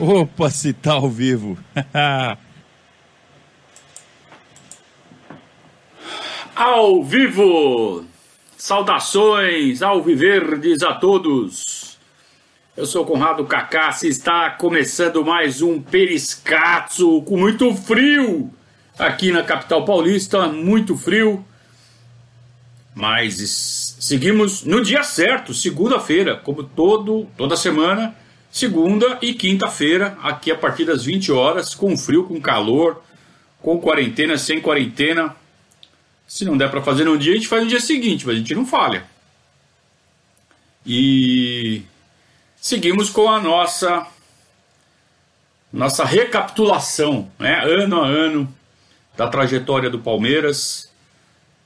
Opa, se tá ao vivo. ao vivo! Saudações ao Viverdes a todos! Eu sou Conrado Cacassi está começando mais um Periscatso com muito frio aqui na capital paulista, muito frio. Mas seguimos no dia certo, segunda-feira, como todo toda semana segunda e quinta-feira, aqui a partir das 20 horas, com frio, com calor, com quarentena, sem quarentena. Se não der para fazer no dia, a gente faz no dia seguinte, mas a gente não falha. E seguimos com a nossa nossa recapitulação, né, ano a ano da trajetória do Palmeiras,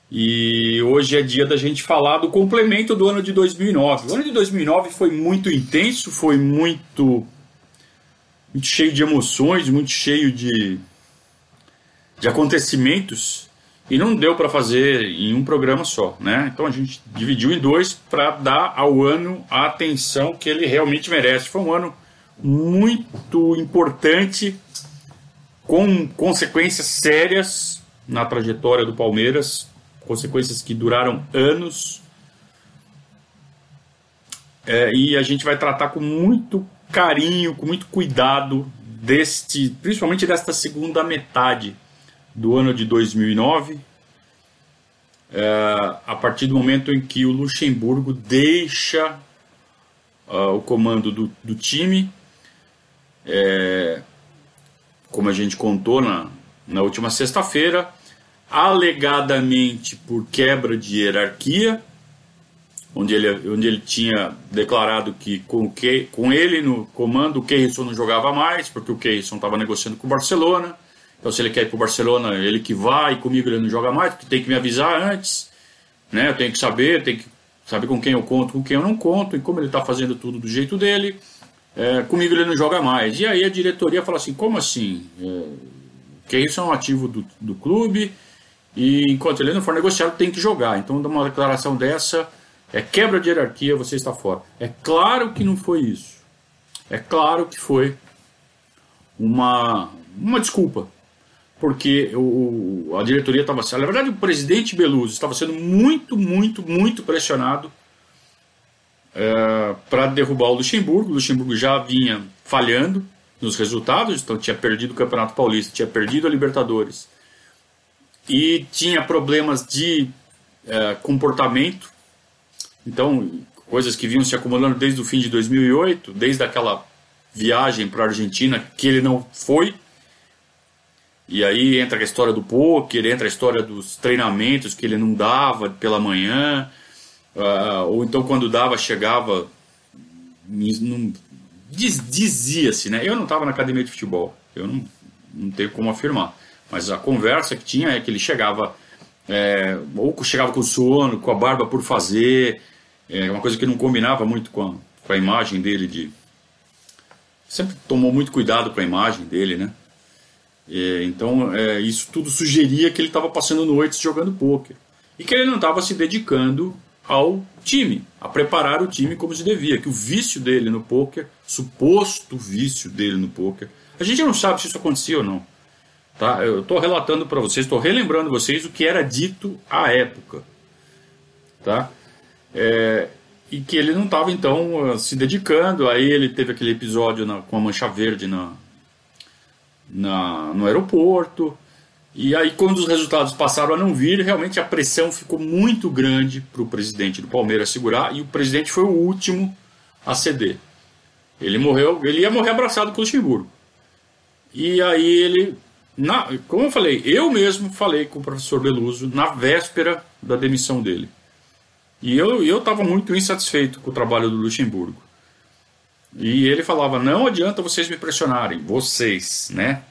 e hoje é dia da gente falar do complemento do ano de 2009. O ano de 2009 foi muito intenso, foi muito, muito cheio de emoções, muito cheio de, de acontecimentos e não deu para fazer em um programa só, né? Então a gente dividiu em dois para dar ao ano a atenção que ele realmente merece. Foi um ano muito importante, com consequências sérias na trajetória do Palmeiras, consequências que duraram anos. É, e a gente vai tratar com muito carinho, com muito cuidado deste, principalmente desta segunda metade do ano de 2009, é, a partir do momento em que o Luxemburgo deixa uh, o comando do, do time, é, como a gente contou na, na última sexta-feira, alegadamente por quebra de hierarquia, onde ele, onde ele tinha declarado que com, que com ele no comando o Keirson não jogava mais, porque o Keirson estava negociando com o Barcelona. Então, se ele quer ir para o Barcelona, ele que vai, comigo ele não joga mais, porque tem que me avisar antes. Né? Eu tenho que saber, tem que saber com quem eu conto, com quem eu não conto, e como ele está fazendo tudo do jeito dele, é, comigo ele não joga mais. E aí a diretoria fala assim: como assim? É, Keirson é um ativo do, do clube, e enquanto ele não for negociado, tem que jogar. Então, uma declaração dessa é quebra de hierarquia, você está fora. É claro que não foi isso. É claro que foi uma, uma desculpa. Porque o, a diretoria estava sendo. Na verdade, o presidente Beluso estava sendo muito, muito, muito pressionado é, para derrubar o Luxemburgo. O Luxemburgo já vinha falhando nos resultados, então tinha perdido o Campeonato Paulista, tinha perdido a Libertadores e tinha problemas de é, comportamento. Então, coisas que vinham se acumulando desde o fim de 2008, desde aquela viagem para a Argentina que ele não foi. E aí entra a história do poker, entra a história dos treinamentos que ele não dava pela manhã, uh, ou então quando dava, chegava. Diz, Dizia-se, né? Eu não estava na academia de futebol, eu não, não tenho como afirmar. Mas a conversa que tinha é que ele chegava, é, ou chegava com sono, com a barba por fazer, é uma coisa que não combinava muito com a, com a imagem dele de. Sempre tomou muito cuidado com a imagem dele, né? É, então, é, isso tudo sugeria que ele estava passando noites jogando pôquer. E que ele não estava se dedicando ao time, a preparar o time como se devia. Que o vício dele no pôquer, suposto vício dele no pôquer, a gente não sabe se isso acontecia ou não. Tá? Eu estou relatando para vocês, estou relembrando vocês o que era dito à época. Tá? É, e que ele não estava então se dedicando. Aí ele teve aquele episódio na, com a mancha verde na, na, no aeroporto. E aí, quando os resultados passaram a não vir, realmente a pressão ficou muito grande para o presidente do Palmeiras segurar. E o presidente foi o último a ceder. Ele morreu, ele ia morrer abraçado com o Luxemburgo. E aí ele na, como eu falei, eu mesmo falei com o professor Beluso na véspera da demissão dele. E eu estava muito insatisfeito com o trabalho do Luxemburgo. E ele falava: não adianta vocês me pressionarem, vocês, né?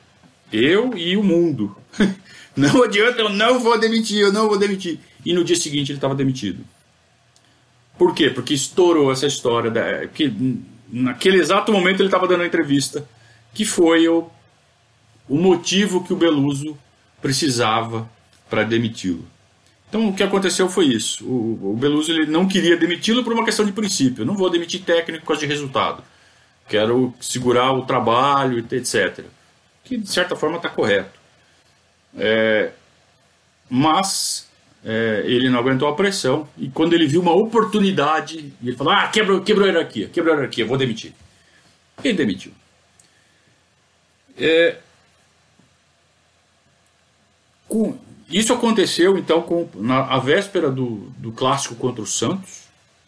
Eu e o mundo. não adianta, eu não vou demitir, eu não vou demitir. E no dia seguinte ele estava demitido. Por quê? Porque estourou essa história. Da, que naquele exato momento ele estava dando a entrevista, que foi o o motivo que o Beluso precisava para demiti-lo. Então o que aconteceu foi isso. O, o Beluso ele não queria demiti-lo por uma questão de princípio. Eu não vou demitir técnico por causa de resultado. Quero segurar o trabalho, etc. Que de certa forma está correto. É, mas é, ele não aguentou a pressão e quando ele viu uma oportunidade, ele falou: Ah, quebrou, quebrou a hierarquia, quebrou a hierarquia, vou demitir. Ele demitiu. É, com, isso aconteceu então com, na a véspera do, do clássico contra o Santos,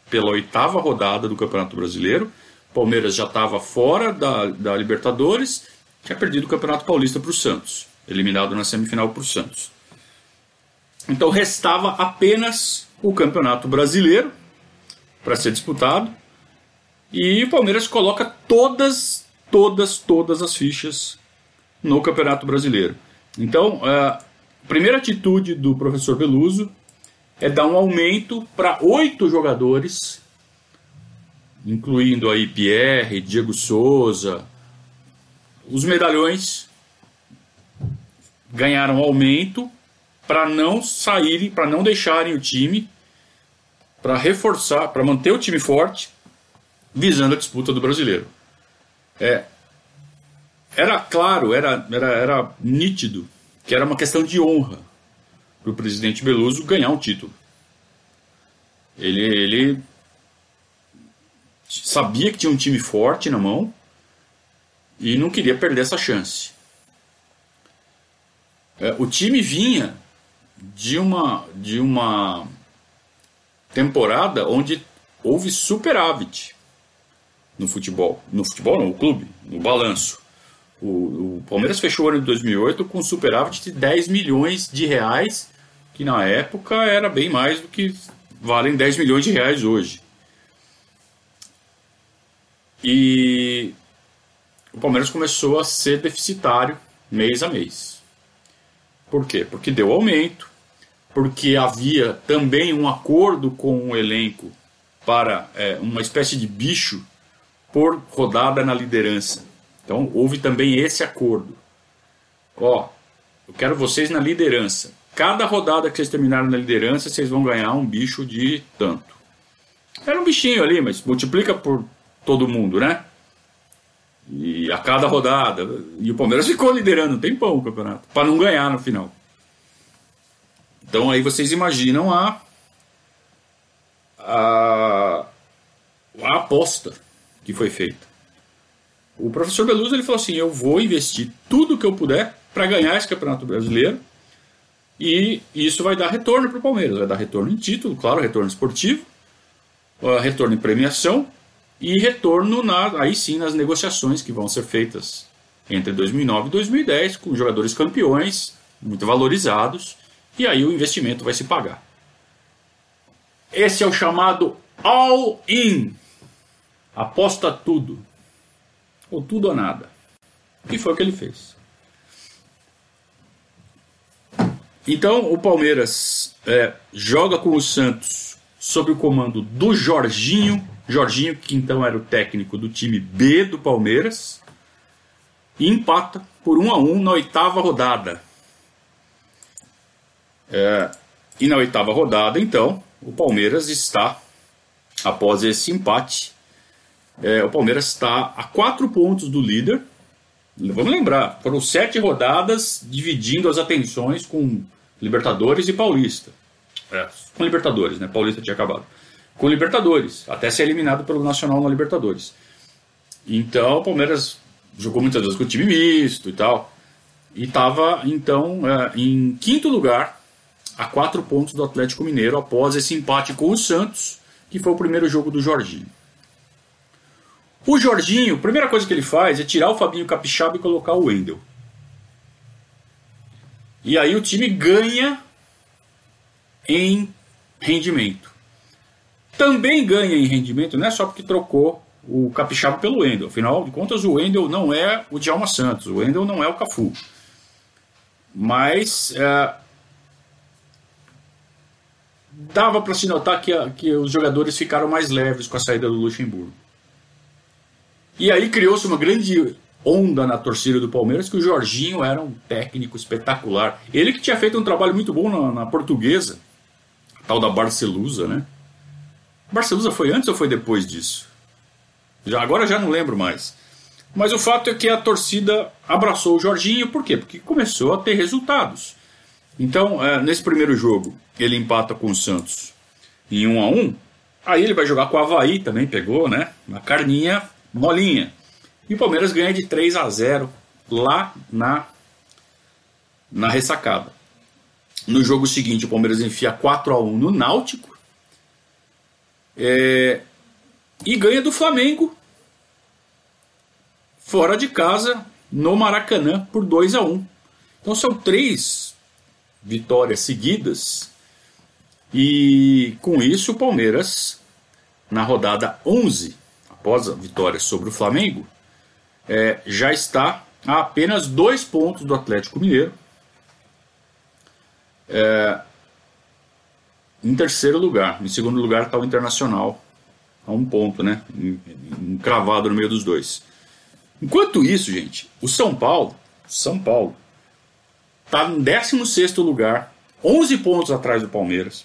pela oitava rodada do Campeonato Brasileiro. Palmeiras já estava fora da, da Libertadores, tinha perdido o Campeonato Paulista para o Santos, eliminado na semifinal para o Santos. Então restava apenas o Campeonato Brasileiro para ser disputado. E o Palmeiras coloca todas, todas, todas as fichas no Campeonato Brasileiro. Então, a primeira atitude do professor Beluso é dar um aumento para oito jogadores, incluindo aí Pierre, Diego Souza. Os medalhões ganharam aumento para não saírem, para não deixarem o time, para reforçar, para manter o time forte, visando a disputa do brasileiro. É, era claro, era, era, era nítido que era uma questão de honra para o presidente Beluso ganhar um título. Ele, ele sabia que tinha um time forte na mão e não queria perder essa chance. É, o time vinha de uma, de uma temporada onde houve superávit no futebol. No futebol, não, no clube, no balanço. O, o, Palmeiras fechou o ano de 2008 com superávit de 10 milhões de reais, que na época era bem mais do que valem 10 milhões de reais hoje. E o Palmeiras começou a ser deficitário mês a mês. Por quê? Porque deu aumento, porque havia também um acordo com o elenco para é, uma espécie de bicho por rodada na liderança. Então houve também esse acordo. Ó, eu quero vocês na liderança. Cada rodada que vocês terminarem na liderança, vocês vão ganhar um bicho de tanto. Era um bichinho ali, mas multiplica por todo mundo, né? E a cada rodada. E o Palmeiras ficou liderando um tempão o campeonato, para não ganhar no final. Então aí vocês imaginam a, a, a aposta que foi feita. O professor Beluso ele falou assim: eu vou investir tudo que eu puder para ganhar esse campeonato brasileiro e isso vai dar retorno para o Palmeiras, vai dar retorno em título, claro, retorno esportivo, retorno em premiação e retorno na, aí sim nas negociações que vão ser feitas entre 2009 e 2010 com jogadores campeões muito valorizados e aí o investimento vai se pagar. Esse é o chamado all-in. Aposta tudo. Ou tudo ou nada. E foi o que ele fez. Então o Palmeiras é, joga com o Santos sob o comando do Jorginho. Jorginho, que então era o técnico do time B do Palmeiras. E empata por 1 a 1 na oitava rodada. É, e na oitava rodada, então, o Palmeiras está, após esse empate, é, o Palmeiras está a quatro pontos do líder. Vamos lembrar, foram sete rodadas dividindo as atenções com Libertadores e Paulista. É, com Libertadores, né? Paulista tinha acabado. Com Libertadores, até ser eliminado pelo Nacional na Libertadores. Então o Palmeiras jogou muitas vezes com time misto e tal. E estava, então, é, em quinto lugar a quatro pontos do Atlético Mineiro após esse empate com o Santos, que foi o primeiro jogo do Jorginho. O Jorginho, a primeira coisa que ele faz é tirar o Fabinho Capixaba e colocar o Wendel. E aí o time ganha em rendimento. Também ganha em rendimento, não é só porque trocou o Capixaba pelo Wendel. Afinal de contas, o Wendel não é o Djalma Santos, o Wendel não é o Cafu. Mas é, dava para se notar que, que os jogadores ficaram mais leves com a saída do Luxemburgo. E aí criou-se uma grande onda na torcida do Palmeiras que o Jorginho era um técnico espetacular. Ele que tinha feito um trabalho muito bom na, na portuguesa, tal da Barcelusa, né? Barcelusa foi antes ou foi depois disso? Já, agora já não lembro mais. Mas o fato é que a torcida abraçou o Jorginho, por quê? Porque começou a ter resultados. Então, é, nesse primeiro jogo, ele empata com o Santos em 1 a 1 Aí ele vai jogar com o Havaí também, pegou, né? Uma carninha molinha. E o Palmeiras ganha de 3 a 0 lá na, na ressacada. No jogo seguinte, o Palmeiras enfia 4 a 1 no Náutico. É, e ganha do Flamengo fora de casa no Maracanã por 2 a 1. Então são três vitórias seguidas e com isso o Palmeiras na rodada 11, após a vitória sobre o Flamengo, é, já está a apenas dois pontos do Atlético Mineiro. É, em terceiro lugar. Em segundo lugar está o Internacional, a um ponto, né? Encravado no meio dos dois. Enquanto isso, gente, o São Paulo, São Paulo, está no 16 lugar, 11 pontos atrás do Palmeiras.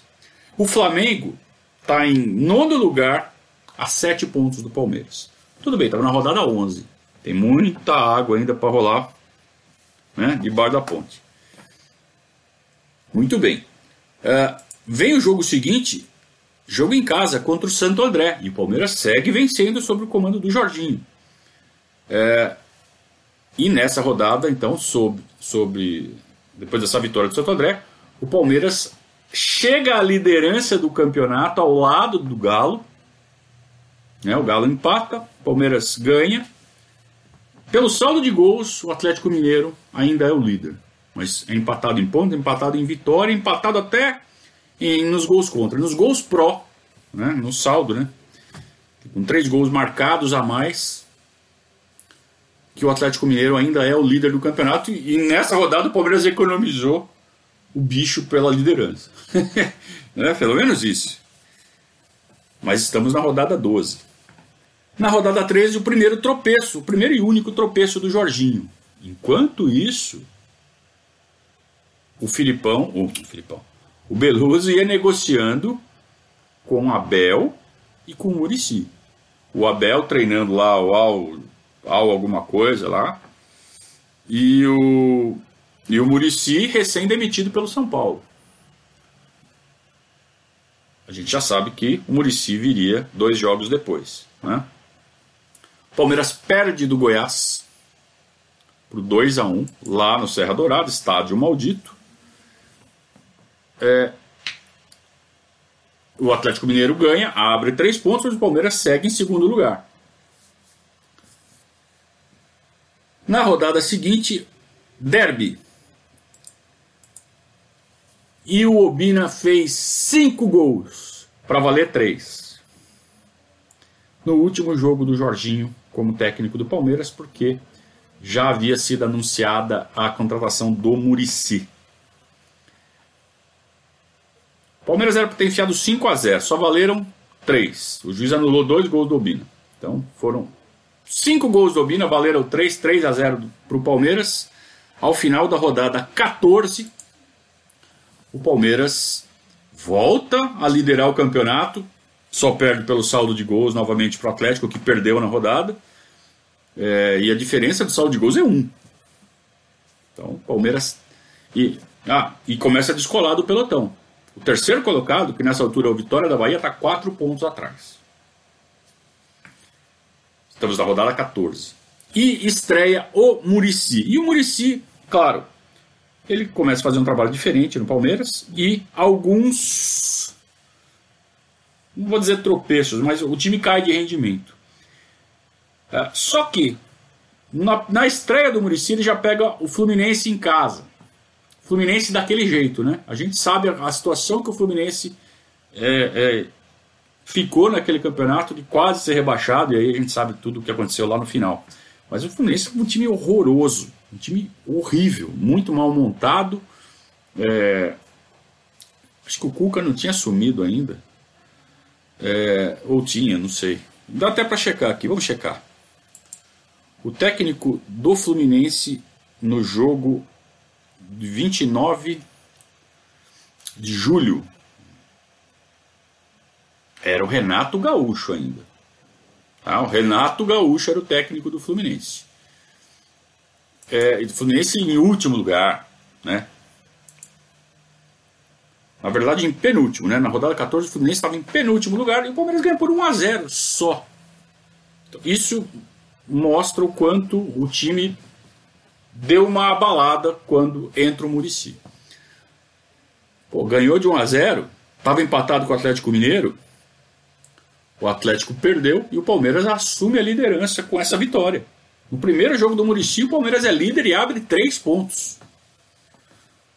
O Flamengo está em nono lugar, a 7 pontos do Palmeiras. Tudo bem, estava na rodada 11. Tem muita água ainda para rolar né, debaixo da ponte. Muito bem. Uh, vem o jogo seguinte, jogo em casa contra o Santo André. E o Palmeiras segue vencendo sob o comando do Jorginho. É, e nessa rodada, então, sobre, sobre depois dessa vitória do Santo André, o Palmeiras chega à liderança do campeonato ao lado do Galo. Né, o Galo empata, o Palmeiras ganha pelo saldo de gols, o Atlético Mineiro ainda é o líder. Mas é empatado em ponto, empatado em vitória, empatado até nos gols contra. Nos gols pró, né, no saldo, né? Com três gols marcados a mais, que o Atlético Mineiro ainda é o líder do campeonato. E, e nessa rodada o Palmeiras economizou o bicho pela liderança. né? Pelo menos isso. Mas estamos na rodada 12. Na rodada 13, o primeiro tropeço, o primeiro e único tropeço do Jorginho. Enquanto isso, o Filipão, o Filipão, o Beluso ia negociando com Abel e com Murici. O Abel treinando lá o ao, ao alguma coisa lá. E o, e o Murici recém-demitido pelo São Paulo. A gente já sabe que o Murici viria dois jogos depois. Né? Palmeiras perde do Goiás por 2 a 1 lá no Serra Dourada, estádio maldito. É, o Atlético Mineiro ganha, abre três pontos, mas o Palmeiras segue em segundo lugar. Na rodada seguinte, derby. E o Obina fez cinco gols para valer três. No último jogo do Jorginho, como técnico do Palmeiras, porque já havia sido anunciada a contratação do Murici. O Palmeiras era enfiado 5 a 0 só valeram 3. O juiz anulou dois gols do Obina. Então foram 5 gols do Obina, valeram 3, 3 a 0 para o Palmeiras. Ao final da rodada 14, o Palmeiras volta a liderar o campeonato, só perde pelo saldo de gols novamente para o Atlético, que perdeu na rodada. É, e a diferença do saldo de gols é um. Então, Palmeiras. E, ah, e começa a descolar do pelotão. O terceiro colocado, que nessa altura é o Vitória da Bahia, está quatro pontos atrás. Estamos na rodada 14. E estreia o Murici. E o Murici, claro, ele começa a fazer um trabalho diferente no Palmeiras e alguns não vou dizer tropeços, mas o time cai de rendimento. É, só que, na, na estreia do Muricy, ele já pega o Fluminense em casa. Fluminense daquele jeito, né? A gente sabe a, a situação que o Fluminense é, é, ficou naquele campeonato de quase ser rebaixado, e aí a gente sabe tudo o que aconteceu lá no final. Mas o Fluminense é um time horroroso, um time horrível, muito mal montado. É, acho que o Cuca não tinha assumido ainda. É, ou tinha, não sei. Dá até para checar aqui, vamos checar. O técnico do Fluminense no jogo 29 de julho era o Renato Gaúcho ainda. Ah, o Renato Gaúcho era o técnico do Fluminense. É, o Fluminense em último lugar, né? Na verdade, em penúltimo, né? Na rodada 14, o Fluminense estava em penúltimo lugar e o Palmeiras ganhou por 1 a 0 só. Então, isso mostra o quanto o time deu uma abalada quando entra o Murici. Ganhou de 1 a 0, estava empatado com o Atlético Mineiro. O Atlético perdeu e o Palmeiras assume a liderança com essa vitória. No primeiro jogo do Murici, o Palmeiras é líder e abre três pontos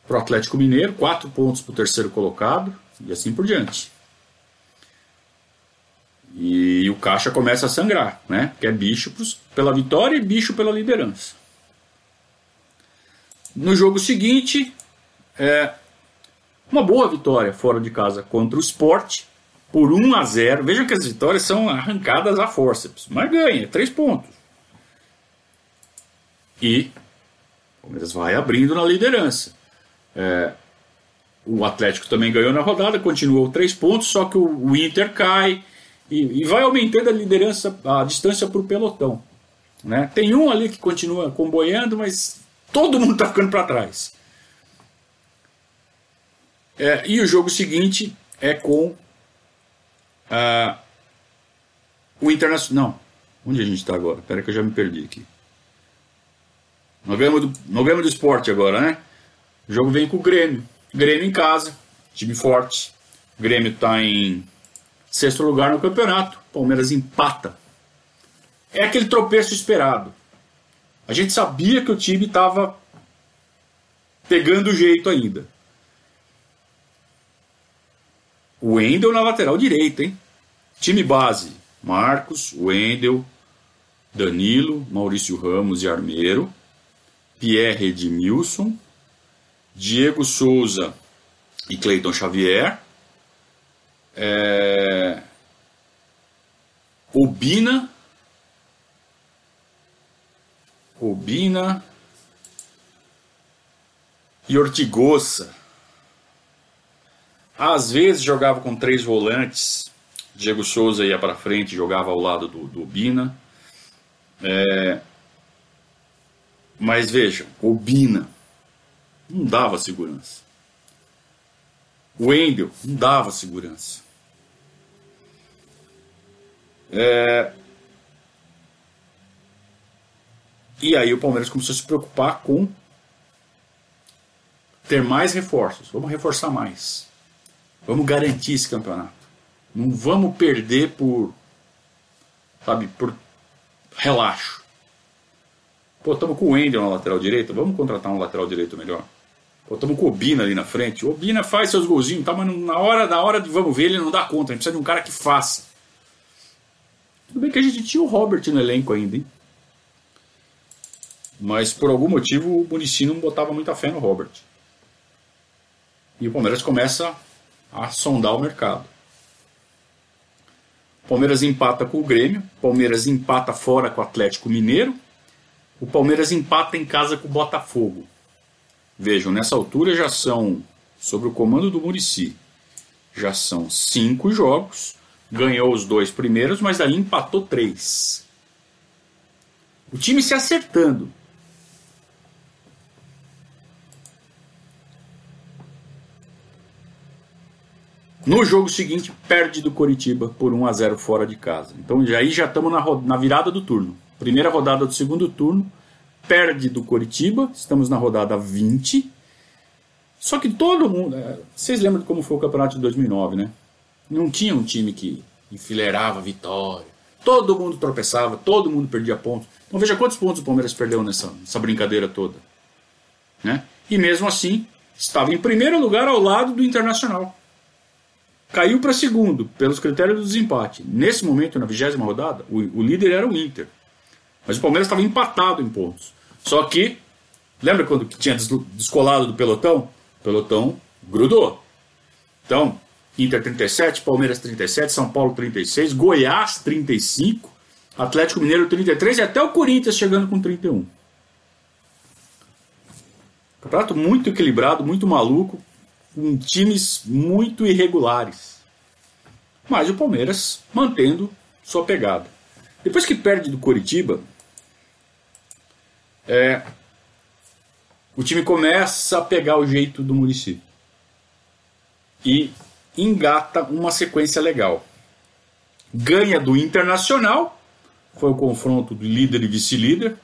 para o Atlético Mineiro, quatro pontos para o terceiro colocado e assim por diante. E o caixa começa a sangrar, né? Que é bicho pela vitória e bicho pela liderança. No jogo seguinte, é uma boa vitória fora de casa contra o Sport por 1 a 0. Veja que as vitórias são arrancadas a forceps, mas ganha, três pontos. E o Palmeiras vai abrindo na liderança. É, o Atlético também ganhou na rodada, continuou três pontos, só que o, o Inter cai e, e, vai aumentando a liderança, a distância para o pelotão. Né? Tem um ali que continua comboiando, mas todo mundo está ficando para trás. É, e o jogo seguinte é com uh, o Internacional. Não, onde a gente está agora? Espera que eu já me perdi aqui. Ganhamos do, ganhamos do esporte agora, né? O jogo vem com o Grêmio. Grêmio em casa, time forte. O Grêmio está em sexto lugar no campeonato. Palmeiras empata. É aquele tropeço esperado. A gente sabia que o time estava pegando jeito ainda. O Wendel na lateral direita, hein? Time base: Marcos, Wendel, Danilo, Maurício Ramos e Armeiro, Pierre Edmilson, Diego Souza e Cleiton Xavier, é... Obina, Obina e Ortigosa. Às vezes jogava com três volantes. Diego Souza ia para frente, jogava ao lado do, do. É... Mas vejam, o Bina não dava segurança. O Wendel não dava segurança. É... E aí o Palmeiras começou a se preocupar com ter mais reforços. Vamos reforçar mais. Vamos garantir esse campeonato. Não vamos perder por, sabe, por relaxo. Pô, estamos com o Wendel na lateral direita, vamos contratar um lateral direito melhor. Pô, estamos com o Obina ali na frente. O Obina faz seus golzinhos, tá, mas na hora, na hora de vamos ver, ele não dá conta. A gente precisa de um cara que faça. Tudo bem que a gente tinha o Robert no elenco ainda, hein? Mas por algum motivo o Muricy não botava muita fé no Robert. E o Palmeiras começa a sondar o mercado. Palmeiras empata com o Grêmio, Palmeiras empata fora com o Atlético Mineiro, o Palmeiras empata em casa com o Botafogo. Vejam, nessa altura já são, sobre o comando do Murici, já são cinco jogos, ganhou os dois primeiros, mas daí empatou três. O time se acertando. No jogo seguinte, perde do Coritiba por 1 a 0 fora de casa. Então aí já estamos na, na virada do turno. Primeira rodada do segundo turno, perde do Coritiba, estamos na rodada 20. Só que todo mundo. É, vocês lembram de como foi o campeonato de 2009, né? Não tinha um time que enfileirava vitória. Todo mundo tropeçava, todo mundo perdia pontos. Então veja quantos pontos o Palmeiras perdeu nessa, nessa brincadeira toda. Né? E mesmo assim, estava em primeiro lugar ao lado do Internacional. Caiu para segundo, pelos critérios do desempate. Nesse momento, na vigésima rodada, o, o líder era o Inter. Mas o Palmeiras estava empatado em pontos. Só que, lembra quando tinha descolado do pelotão? O pelotão grudou. Então, Inter 37, Palmeiras 37, São Paulo 36, Goiás 35, Atlético Mineiro 33 e até o Corinthians chegando com 31. Campeonato muito equilibrado, muito maluco, com times muito irregulares. Mas o Palmeiras mantendo sua pegada. Depois que perde do Coritiba, é, o time começa a pegar o jeito do Murici e engata uma sequência legal. Ganha do Internacional, foi o confronto do líder e vice-líder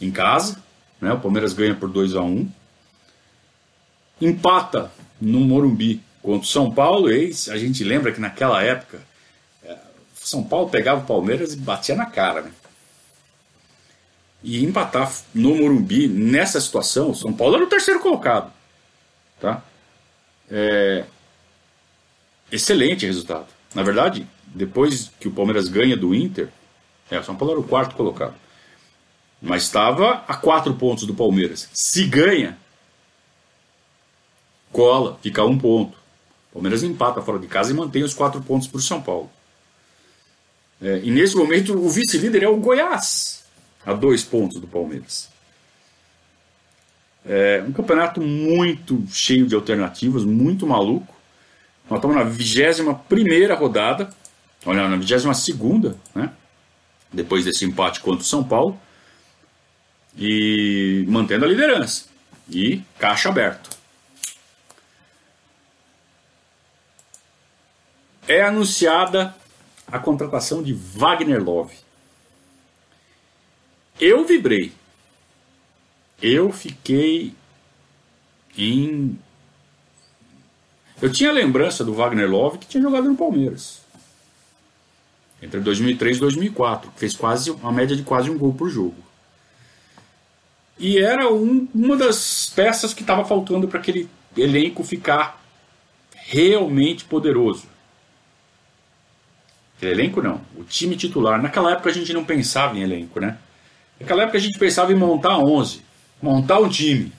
em casa, né? O Palmeiras ganha por 2 a 1. Um. Empata no Morumbi contra o São Paulo, ex, a gente lembra que naquela época é, São Paulo pegava o Palmeiras e batia na cara, né? E empatar no Morumbi nessa situação, o São Paulo era o terceiro colocado, tá? É, excelente resultado. Na verdade, depois que o Palmeiras ganha do Inter, é, o São Paulo era o quarto colocado. Mas estava a quatro pontos do Palmeiras. Se ganha, cola, fica um ponto. O Palmeiras empata fora de casa e mantém os quatro pontos para o São Paulo. É, e nesse momento o vice-líder é o Goiás, a dois pontos do Palmeiras. É um campeonato muito cheio de alternativas, muito maluco. Nós estamos na 21 rodada, olha, na 22, né? Depois desse empate contra o São Paulo. E mantendo a liderança. E caixa aberto. É anunciada a contratação de Wagner Love. Eu vibrei. Eu fiquei em eu tinha lembrança do Wagner Love que tinha jogado no Palmeiras. Entre 2003 e 2004. Fez quase uma média de quase um gol por jogo. E era um, uma das peças que estava faltando para aquele elenco ficar realmente poderoso. Elenco não, o time titular. Naquela época a gente não pensava em elenco, né? Naquela época a gente pensava em montar 11, montar um time.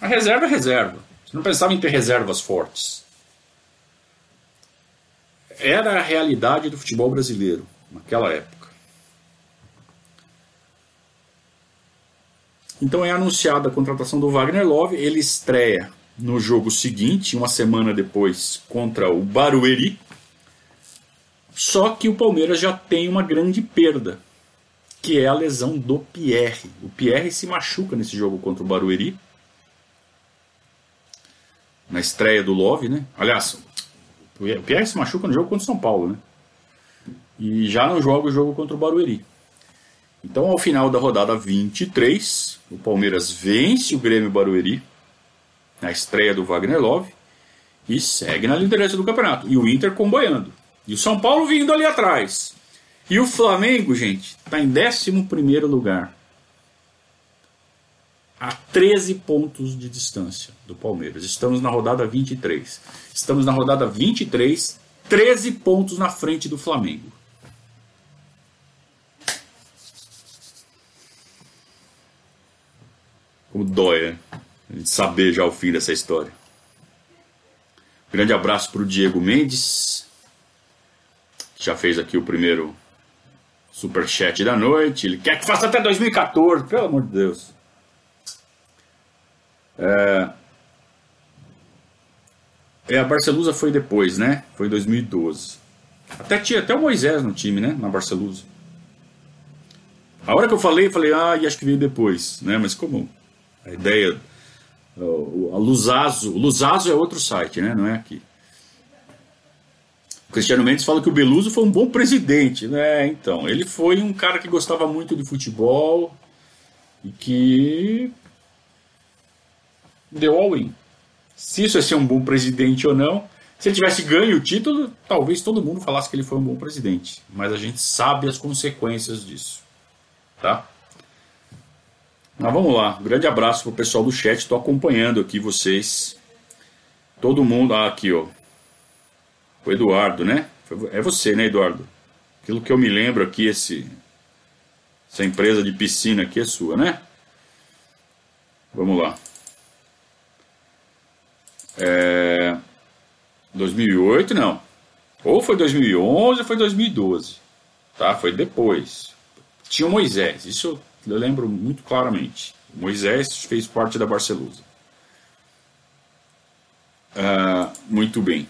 A reserva é reserva. Você não pensava em ter reservas fortes. Era a realidade do futebol brasileiro naquela época. Então é anunciada a contratação do Wagner Love. Ele estreia no jogo seguinte, uma semana depois, contra o Barueri. Só que o Palmeiras já tem uma grande perda, que é a lesão do Pierre. O Pierre se machuca nesse jogo contra o Barueri na estreia do Love, né? Aliás, o Pierre se machuca no jogo contra o São Paulo, né? E já não joga o jogo contra o Barueri. Então, ao final da rodada 23, o Palmeiras vence o Grêmio Barueri na estreia do Wagner Love e segue na liderança do campeonato. E o Inter comboiando. E o São Paulo vindo ali atrás. E o Flamengo, gente, está em 11 lugar a 13 pontos de distância do Palmeiras. Estamos na rodada 23. Estamos na rodada 23, 13 pontos na frente do Flamengo. Como dói, né? A gente saber já o fim dessa história. Grande abraço para o Diego Mendes, já fez aqui o primeiro superchat da noite. Ele quer que faça até 2014, pelo amor de Deus. É, é, a Barcelusa foi depois, né? Foi 2012. Até tinha até o Moisés no time, né? Na Barcelusa. A hora que eu falei, falei, ah, e acho que veio depois, né? Mas como a ideia. A Luzazo. Luzazo é outro site, né? Não é aqui. Cristiano Mendes fala que o Beluso foi um bom presidente, né? Então, ele foi um cara que gostava muito de futebol e que deu all-in. Se isso é ser um bom presidente ou não, se ele tivesse ganho o título, talvez todo mundo falasse que ele foi um bom presidente. Mas a gente sabe as consequências disso. Tá? Mas vamos lá. Um grande abraço pro pessoal do chat. Estou acompanhando aqui vocês. Todo mundo. Ah, aqui, ó. O Eduardo, né? É você, né, Eduardo? Aquilo que eu me lembro aqui, esse, essa empresa de piscina aqui é sua, né? Vamos lá. É, 2008 não. Ou foi 2011 ou foi 2012. tá? Foi depois. Tinha Moisés, isso eu lembro muito claramente. Moisés fez parte da Barcelusa. Ah, muito bem.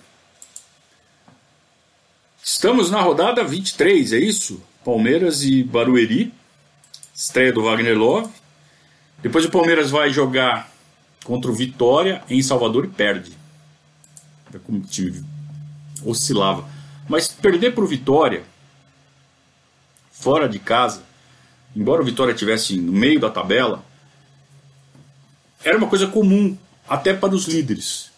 Estamos na rodada 23, é isso? Palmeiras e Barueri. Estreia do Wagner Love. Depois o Palmeiras vai jogar contra o Vitória em Salvador e perde. É como o time oscilava. Mas perder para o Vitória, fora de casa, embora o Vitória estivesse no meio da tabela, era uma coisa comum, até para os líderes.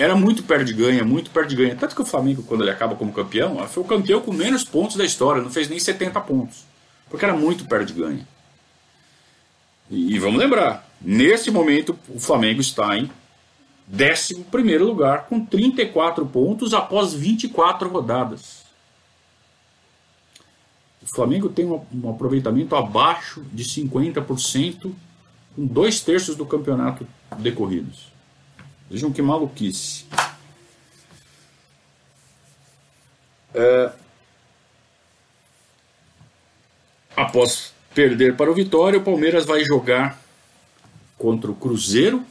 Era muito perde-ganha, muito perde-ganha. Tanto que o Flamengo, quando ele acaba como campeão, foi o campeão com menos pontos da história, não fez nem 70 pontos. Porque era muito perde-ganha. E, e vamos lembrar, nesse momento o Flamengo está em 11 lugar, com 34 pontos após 24 rodadas. O Flamengo tem um, um aproveitamento abaixo de 50%, com dois terços do campeonato decorridos. Vejam que maluquice. É, após perder para o Vitória, o Palmeiras vai jogar contra o Cruzeiro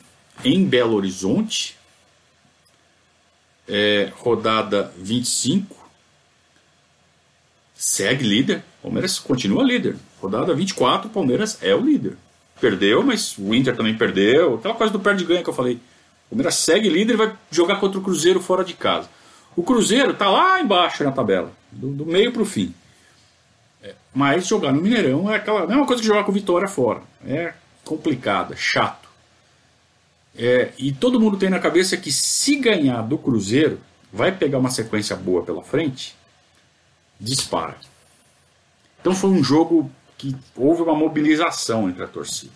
em Belo Horizonte. É, rodada 25. Segue líder. Palmeiras continua líder. Rodada 24, o Palmeiras é o líder. Perdeu, mas o Inter também perdeu. Aquela coisa do perde-ganha que eu falei. O Palmeiras segue líder e vai jogar contra o Cruzeiro fora de casa. O Cruzeiro está lá embaixo na tabela, do, do meio para o fim. É, mas jogar no Mineirão é aquela mesma coisa que jogar com Vitória fora. É complicado, é chato. É, e todo mundo tem na cabeça que se ganhar do Cruzeiro, vai pegar uma sequência boa pela frente, dispara. Então foi um jogo que houve uma mobilização entre a torcida.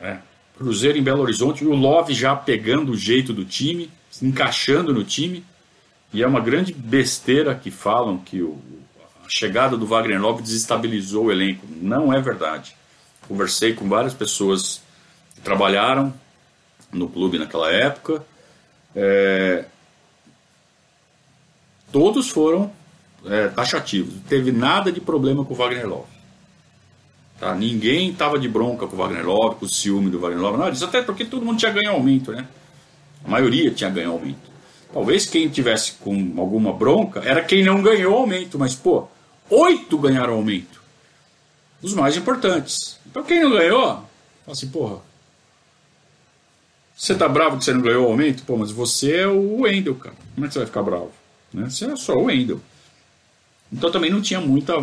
É, Cruzeiro em Belo Horizonte, o Love já pegando o jeito do time, encaixando no time. E é uma grande besteira que falam que o, a chegada do Wagner Love desestabilizou o elenco. Não é verdade. Conversei com várias pessoas que trabalharam no clube naquela época. É, todos foram é, taxativos. Não teve nada de problema com o Wagner Love. Tá? Ninguém estava de bronca com o Wagner Love, com o ciúme do Wagner Love, nada disso, até porque todo mundo tinha ganho aumento, né? A maioria tinha ganho aumento. Talvez quem tivesse com alguma bronca era quem não ganhou aumento, mas pô, oito ganharam aumento. Os mais importantes. Então quem não ganhou, fala assim, porra. Você tá bravo que você não ganhou aumento? Pô, mas você é o Wendel, cara. Como é que você vai ficar bravo? Né? Você é só o Wendel. Então também não tinha muita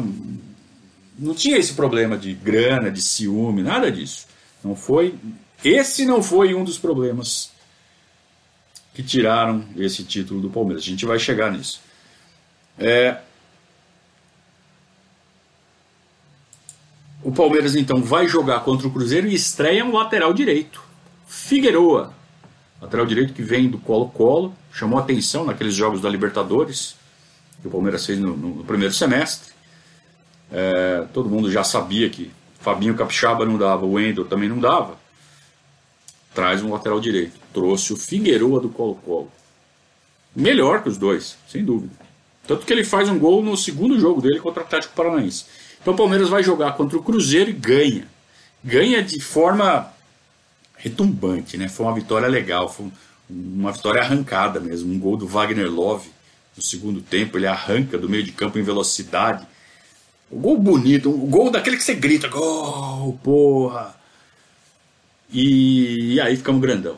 não tinha esse problema de grana, de ciúme, nada disso. Não foi. Esse não foi um dos problemas que tiraram esse título do Palmeiras. A gente vai chegar nisso. É... O Palmeiras então vai jogar contra o Cruzeiro e estreia um lateral direito. Figueroa, lateral direito que vem do Colo-Colo, chamou atenção naqueles jogos da Libertadores que o Palmeiras fez no, no primeiro semestre. É, todo mundo já sabia que Fabinho Capixaba não dava, o Wendel também não dava. Traz um lateral direito. Trouxe o Figueroa do Colo-Colo. Melhor que os dois, sem dúvida. Tanto que ele faz um gol no segundo jogo dele contra o Atlético Paranaense. Então o Palmeiras vai jogar contra o Cruzeiro e ganha. Ganha de forma retumbante, né? Foi uma vitória legal, foi uma vitória arrancada mesmo. Um gol do Wagner Love no segundo tempo. Ele arranca do meio de campo em velocidade o gol bonito, o gol daquele que você grita, gol, porra. E, e aí ficamos grandão.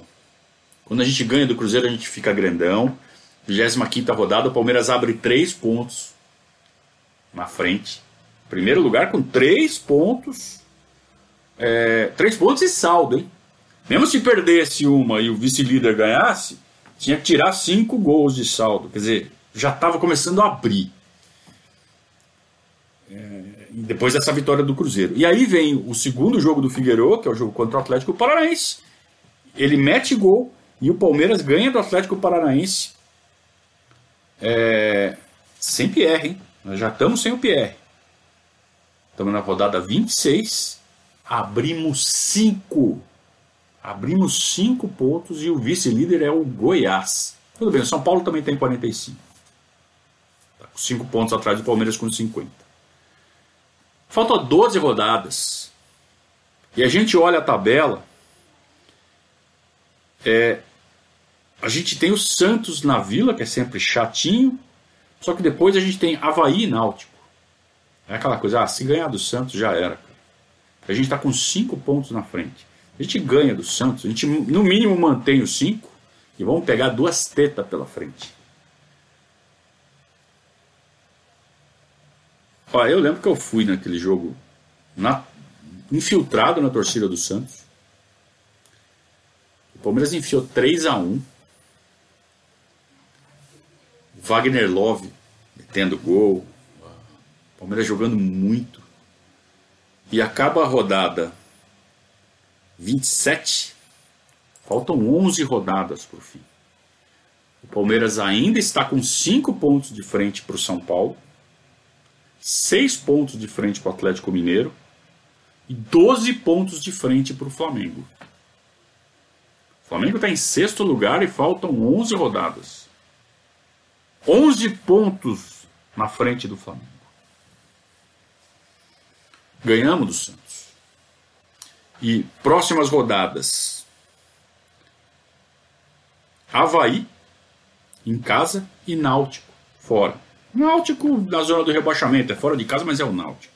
Quando a gente ganha do Cruzeiro, a gente fica grandão. 25 rodada, o Palmeiras abre 3 pontos na frente. Primeiro lugar com 3 pontos. 3 é, pontos e saldo, hein? Mesmo se perdesse uma e o vice-líder ganhasse, tinha que tirar 5 gols de saldo. Quer dizer, já estava começando a abrir. É, depois dessa vitória do Cruzeiro. E aí vem o segundo jogo do Figueiredo, que é o jogo contra o Atlético Paranaense. Ele mete gol e o Palmeiras ganha do Atlético Paranaense é, sem Pierre, hein? Nós já estamos sem o Pierre. Estamos na rodada 26. Abrimos 5. Abrimos 5 pontos e o vice-líder é o Goiás. Tudo bem, o São Paulo também tem 45. 5 pontos atrás do Palmeiras com 50. Faltam 12 rodadas. E a gente olha a tabela. É, a gente tem o Santos na Vila, que é sempre chatinho. Só que depois a gente tem Havaí e Náutico. É aquela coisa, ah, se ganhar do Santos já era. A gente está com 5 pontos na frente. A gente ganha do Santos, a gente no mínimo mantém os 5 e vamos pegar duas tetas pela frente. Ó, eu lembro que eu fui naquele jogo na, infiltrado na torcida do Santos. O Palmeiras enfiou 3 a 1 Wagner Love metendo gol. O Palmeiras jogando muito. E acaba a rodada 27. Faltam 11 rodadas por fim. O Palmeiras ainda está com 5 pontos de frente para o São Paulo, 6 pontos de frente para o Atlético Mineiro e 12 pontos de frente para o Flamengo. O Flamengo está em sexto lugar e faltam 11 rodadas. 11 pontos na frente do Flamengo. Ganhamos do Santos. E próximas rodadas: Havaí em casa e Náutico fora. Náutico na zona do rebaixamento, é fora de casa, mas é o Náutico.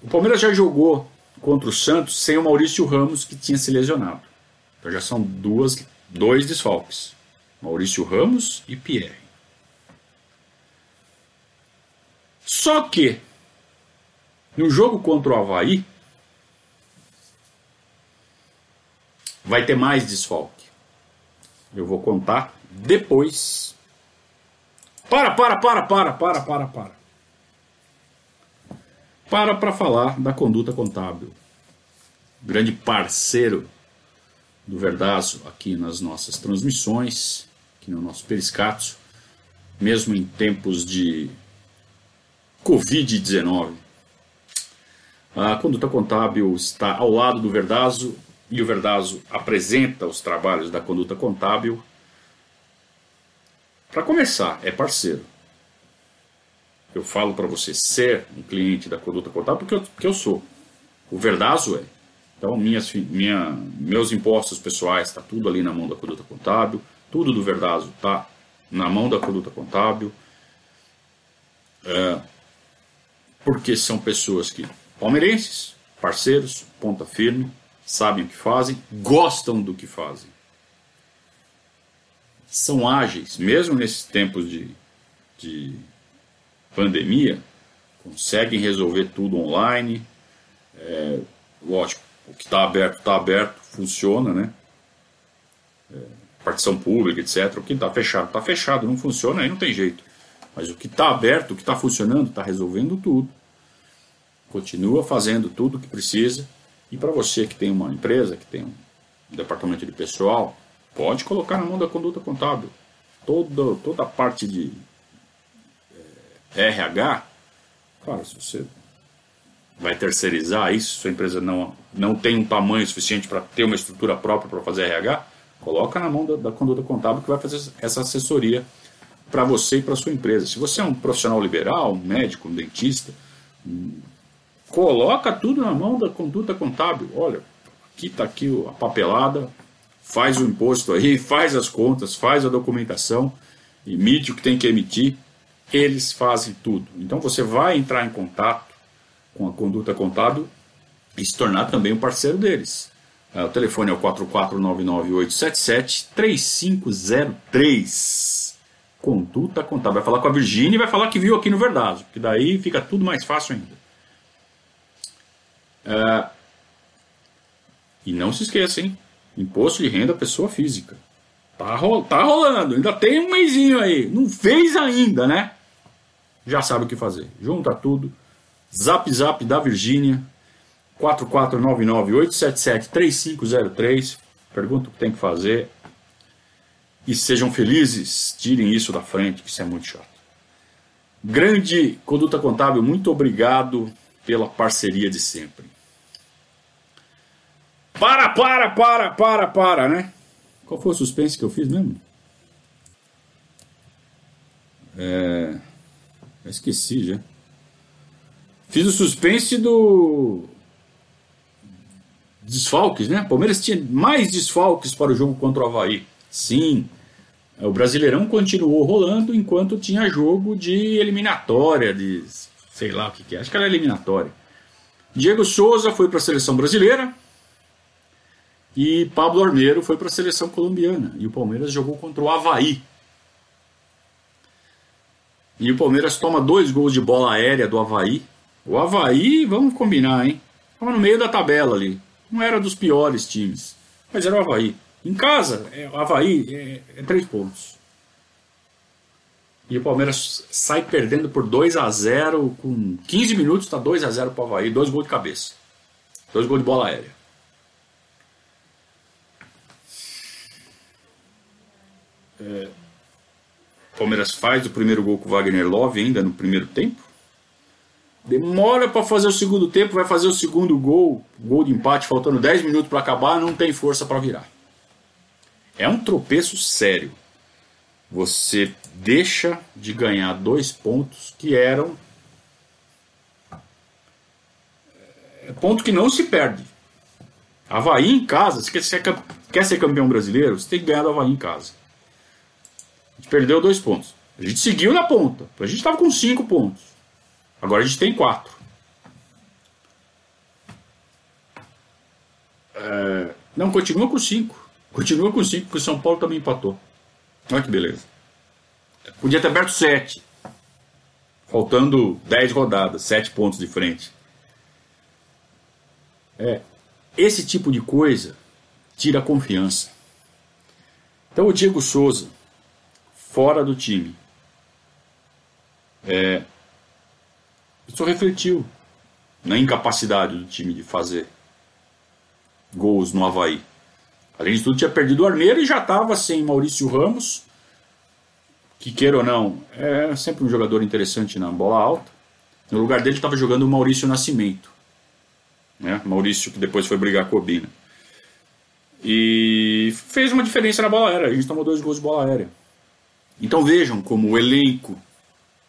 O Palmeiras já jogou contra o Santos sem o Maurício Ramos, que tinha se lesionado. Então já são duas, dois desfalques: Maurício Ramos e Pierre. Só que no jogo contra o Havaí vai ter mais desfalque. Eu vou contar depois. Para, para, para, para, para, para, para. Para para falar da conduta contábil. Grande parceiro do Verdazo aqui nas nossas transmissões, aqui no nosso Periscato, mesmo em tempos de Covid-19. A conduta contábil está ao lado do Verdazo e o Verdazo apresenta os trabalhos da conduta contábil. Para começar, é parceiro. Eu falo para você ser um cliente da conduta contábil porque eu, porque eu sou. O Verdazo é. Então, minhas, minha, meus impostos pessoais está tudo ali na mão da conduta contábil. Tudo do Verdazo está na mão da conduta contábil. É, porque são pessoas que, palmeirenses, parceiros, ponta firme, sabem o que fazem, gostam do que fazem. São ágeis, mesmo nesses tempos de, de pandemia, conseguem resolver tudo online. É, lógico, o que está aberto, está aberto, funciona, né? É, partição pública, etc. O que está fechado, está fechado, não funciona, aí não tem jeito. Mas o que está aberto, o que está funcionando, está resolvendo tudo. Continua fazendo tudo o que precisa. E para você que tem uma empresa, que tem um departamento de pessoal, pode colocar na mão da conduta contábil. Toda, toda a parte de é, RH, claro, se você vai terceirizar isso, sua empresa não, não tem um tamanho suficiente para ter uma estrutura própria para fazer RH, coloca na mão da, da conduta contábil que vai fazer essa assessoria para você e para sua empresa. Se você é um profissional liberal, um médico, um dentista, coloca tudo na mão da conduta contábil. Olha, aqui está aqui a papelada, faz o imposto aí, faz as contas, faz a documentação, emite o que tem que emitir, eles fazem tudo. Então você vai entrar em contato com a conduta contábil e se tornar também um parceiro deles. É, o telefone é o 44998773503 conduta contábil. Vai falar com a Virgínia e vai falar que viu aqui no Verdazo, porque daí fica tudo mais fácil ainda. É... E não se esqueça, hein? Imposto de renda pessoa física. Tá, ro tá rolando, ainda tem um mêsinho aí. Não fez ainda, né? Já sabe o que fazer. Junta tudo. Zap Zap da Virgínia. 4499-877-3503. Pergunta o que tem que fazer e sejam felizes, tirem isso da frente, que isso é muito chato. Grande Conduta Contábil, muito obrigado pela parceria de sempre. Para, para, para, para, para, né? Qual foi o suspense que eu fiz mesmo? É... Eu esqueci já. Fiz o suspense do. Desfalques, né? Palmeiras tinha mais desfalques para o jogo contra o Havaí. Sim. O Brasileirão continuou rolando enquanto tinha jogo de eliminatória, de sei lá o que, que é, acho que era eliminatória. Diego Souza foi para a seleção brasileira e Pablo Armeiro foi para a seleção colombiana. E o Palmeiras jogou contra o Havaí. E o Palmeiras toma dois gols de bola aérea do Havaí. O Havaí, vamos combinar, hein? Estava no meio da tabela ali. Não era dos piores times, mas era o Havaí. Em casa, é, o Havaí é, é três pontos. E o Palmeiras sai perdendo por 2 a 0 com 15 minutos, está 2 a 0 para o Havaí, dois gols de cabeça. Dois gols de bola aérea. É, Palmeiras faz o primeiro gol com o Wagner Love ainda no primeiro tempo. Demora para fazer o segundo tempo, vai fazer o segundo gol, gol de empate, faltando 10 minutos para acabar, não tem força para virar. É um tropeço sério. Você deixa de ganhar dois pontos que eram é ponto que não se perde. Havaí em casa, se quer ser, quer ser campeão brasileiro, você tem que ganhar do Havaí em casa. Perdeu dois pontos. A gente seguiu na ponta. A gente estava com cinco pontos. Agora a gente tem quatro. É, não, continua com cinco. Continua com cinco, porque o São Paulo também empatou. Olha que beleza. Podia ter aberto sete. Faltando dez rodadas, sete pontos de frente. É, esse tipo de coisa tira confiança. Então o Diego Souza, fora do time, é, isso refletiu na incapacidade do time de fazer gols no Havaí. Além de tudo, tinha perdido o Armeiro e já estava sem Maurício Ramos, que queira ou não, é sempre um jogador interessante na bola alta. No lugar dele estava jogando o Maurício Nascimento. Né? Maurício que depois foi brigar com o Obina. E fez uma diferença na bola aérea. A gente tomou dois gols de bola aérea. Então vejam como o elenco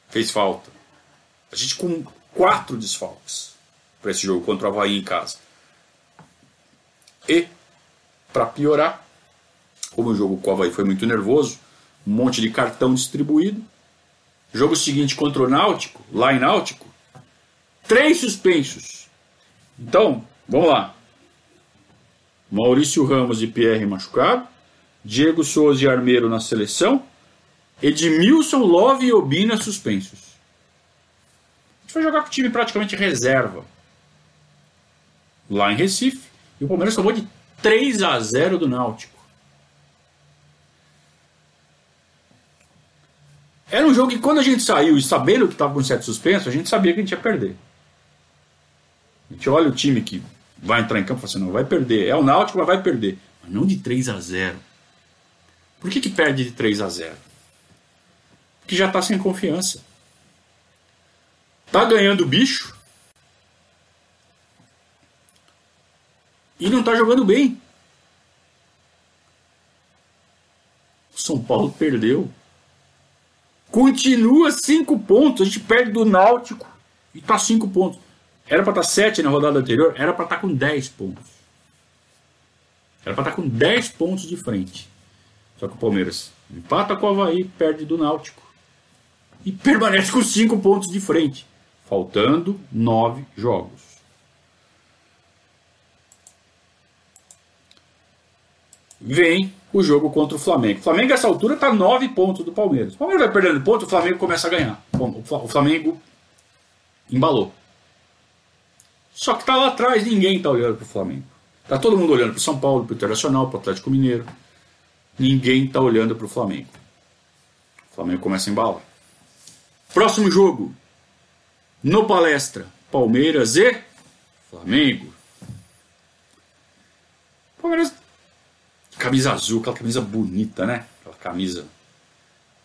fez falta. A gente com quatro desfalques para esse jogo contra o Havaí em casa. E, para piorar, como o jogo com o Havaí foi muito nervoso, um monte de cartão distribuído. Jogo seguinte contra o Náutico, lá em Náutico, três suspensos. Então, vamos lá. Maurício Ramos e Pierre machucado, Diego Souza e Armeiro na seleção, Edmilson, Love e Obina suspensos gente foi jogar com o time praticamente reserva lá em Recife e o Palmeiras tomou de 3 a 0 do Náutico. Era um jogo que quando a gente saiu e sabendo que estava com sete suspenso, a gente sabia que a gente ia perder. A gente olha o time que vai entrar em campo e fala assim, não, vai perder. É o Náutico, mas vai perder. Mas não de 3 a 0 Por que, que perde de 3 a 0 Porque já está sem confiança. Tá ganhando bicho. E não tá jogando bem. O São Paulo perdeu. Continua cinco pontos. A gente perde do Náutico e tá cinco pontos. Era para estar tá sete na rodada anterior, era para estar tá com 10 pontos. Era para estar tá com 10 pontos de frente. Só que o Palmeiras empata com o Havaí, perde do Náutico. E permanece com 5 pontos de frente faltando nove jogos. Vem o jogo contra o Flamengo. O Flamengo, nessa altura, está nove pontos do Palmeiras. O Palmeiras vai perdendo pontos, o Flamengo começa a ganhar. O Flamengo embalou. Só que está lá atrás, ninguém está olhando para o Flamengo. Está todo mundo olhando para o São Paulo, para o Internacional, para o Atlético Mineiro. Ninguém está olhando para o Flamengo. O Flamengo começa a embalar. Próximo jogo, no palestra, Palmeiras e Flamengo. Palmeiras, camisa azul, aquela camisa bonita, né? Aquela camisa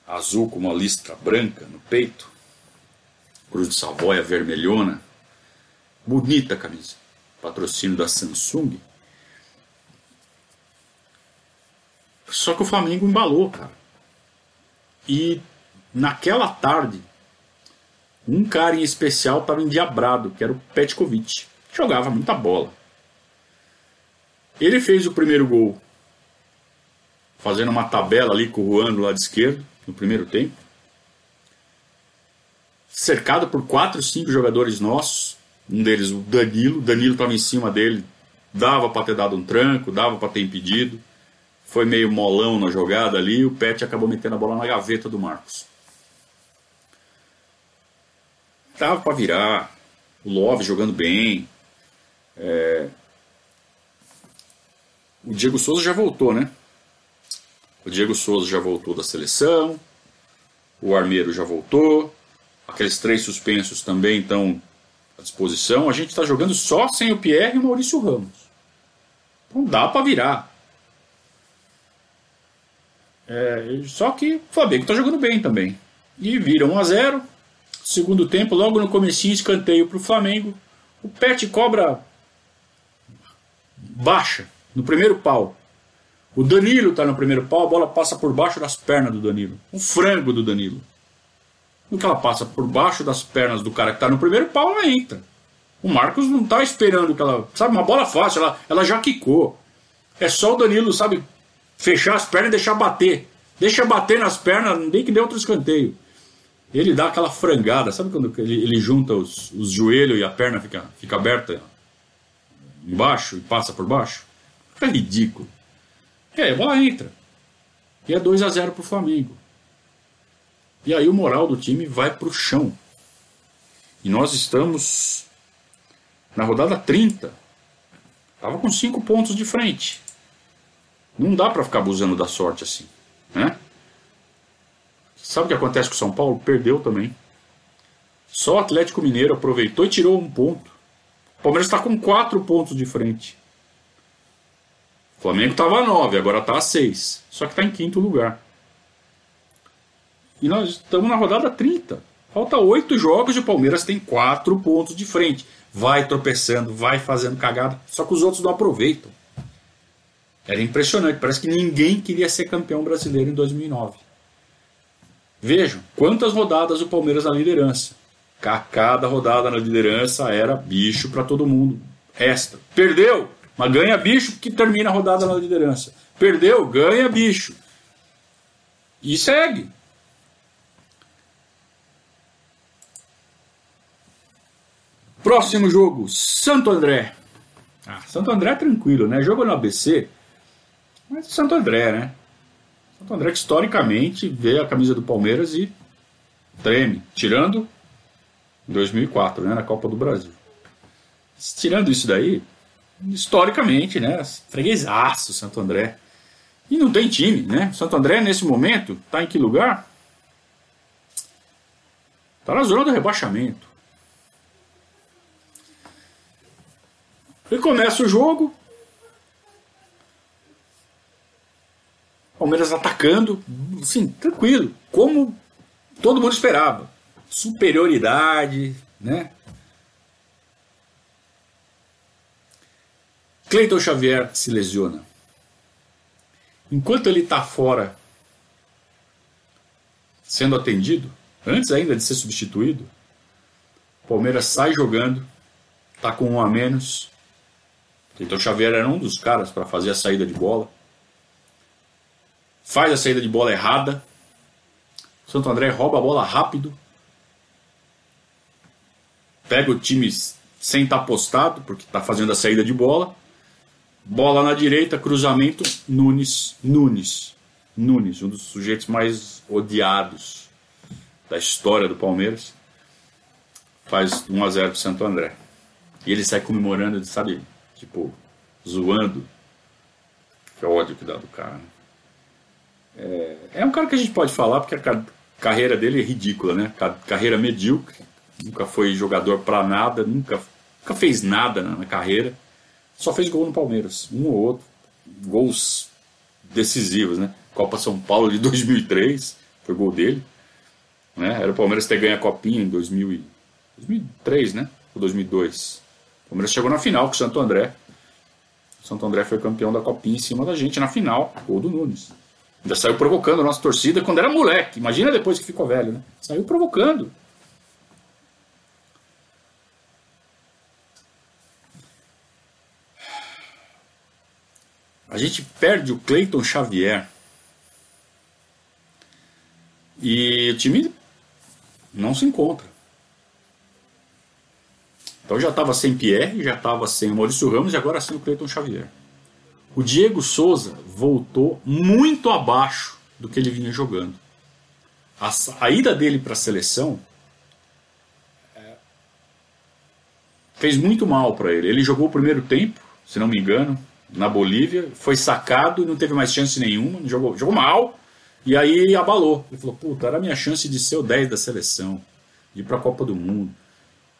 azul com uma listra branca no peito. Cruz de Savoia vermelhona. Bonita a camisa. Patrocínio da Samsung. Só que o Flamengo embalou, cara. E naquela tarde, um cara em especial estava endiabrado, que era o Petkovic. Jogava muita bola. Ele fez o primeiro gol fazendo uma tabela ali com o Juan do lado esquerdo, no primeiro tempo. Cercado por quatro, cinco jogadores nossos. Um deles, o Danilo. O Danilo estava em cima dele, dava para ter dado um tranco, dava para ter impedido. Foi meio molão na jogada ali. O Pet acabou metendo a bola na gaveta do Marcos. Tava para virar. O Love jogando bem. É... O Diego Souza já voltou, né? O Diego Souza já voltou da seleção. O Armeiro já voltou. Aqueles três suspensos também estão à disposição. A gente está jogando só sem o Pierre e o Maurício Ramos. Então dá para virar. É, só que o Flamengo está jogando bem também. E vira 1 a 0 Segundo tempo, logo no comecinho, escanteio para o Flamengo. O Pet cobra baixa, no primeiro pau. O Danilo está no primeiro pau, a bola passa por baixo das pernas do Danilo. Um frango do Danilo. No que ela passa por baixo das pernas do cara que está no primeiro pau, ela entra. O Marcos não está esperando que ela. Sabe, uma bola fácil, ela, ela já quicou. É só o Danilo, sabe, fechar as pernas e deixar bater. Deixa bater nas pernas, nem que dê outro escanteio. Ele dá aquela frangada, sabe quando ele, ele junta os, os joelhos e a perna fica, fica aberta embaixo e passa por baixo? Fica ridículo. E aí a bola entra. E é 2 a 0 para o Flamengo. E aí o moral do time vai para o chão. E nós estamos na rodada 30. Estava com 5 pontos de frente. Não dá para ficar abusando da sorte assim. Né? Sabe o que acontece com o São Paulo? Perdeu também. Só o Atlético Mineiro aproveitou e tirou um ponto. O Palmeiras está com 4 pontos de frente. O Flamengo estava a 9, agora está a 6. Só que está em quinto lugar. E nós estamos na rodada 30. Falta 8 jogos e o Palmeiras tem 4 pontos de frente. Vai tropeçando, vai fazendo cagada. Só que os outros não aproveitam. Era impressionante. Parece que ninguém queria ser campeão brasileiro em 2009. Vejam quantas rodadas o Palmeiras na liderança. Cada rodada na liderança era bicho para todo mundo. Resta. Perdeu, mas ganha bicho que termina a rodada na liderança. Perdeu, ganha bicho. E segue. Próximo jogo, Santo André. Ah, Santo André é tranquilo, né? Jogo no ABC, mas Santo André, né? Santo André que historicamente vê a camisa do Palmeiras e treme, tirando 2004, né, na Copa do Brasil. Tirando isso daí, historicamente, né, freguesaço Santo André. E não tem time, né? Santo André nesse momento está em que lugar? Está na zona do rebaixamento. E começa o jogo, Palmeiras atacando, assim, tranquilo, como todo mundo esperava. Superioridade, né? Cleiton Xavier se lesiona. Enquanto ele está fora, sendo atendido, antes ainda de ser substituído, o Palmeiras sai jogando, está com um a menos. Cleiton Xavier era um dos caras para fazer a saída de bola faz a saída de bola errada. Santo André rouba a bola rápido. Pega o time sem estar tá postado, porque está fazendo a saída de bola. Bola na direita, cruzamento, Nunes, Nunes, Nunes, um dos sujeitos mais odiados da história do Palmeiras. Faz 1 a 0 para Santo André. E ele sai comemorando, sabe, tipo, zoando. Que ódio que dá do cara. Né? É, é um cara que a gente pode falar porque a carreira dele é ridícula, né? Carreira medíocre, nunca foi jogador para nada, nunca, nunca fez nada na, carreira, só fez gol no Palmeiras, um ou outro, gols decisivos, né? Copa São Paulo de 2003, foi gol dele, né? Era o Palmeiras ter ganho a Copinha em 2000 2003, né? Ou 2002. O Palmeiras chegou na final com o Santo André. O Santo André foi campeão da Copinha em cima da gente na final, gol do Nunes. Ainda saiu provocando a nossa torcida quando era moleque. Imagina depois que ficou velho, né? Saiu provocando. A gente perde o Cleiton Xavier. E o time não se encontra. Então já estava sem Pierre, já estava sem Maurício Ramos e agora sem o Cleiton Xavier. O Diego Souza voltou muito abaixo do que ele vinha jogando. A, a ida dele para a seleção é, fez muito mal para ele. Ele jogou o primeiro tempo, se não me engano, na Bolívia, foi sacado e não teve mais chance nenhuma, jogou, jogou mal, e aí abalou. Ele falou: Puta, era a minha chance de ser o 10 da seleção, de ir para a Copa do Mundo.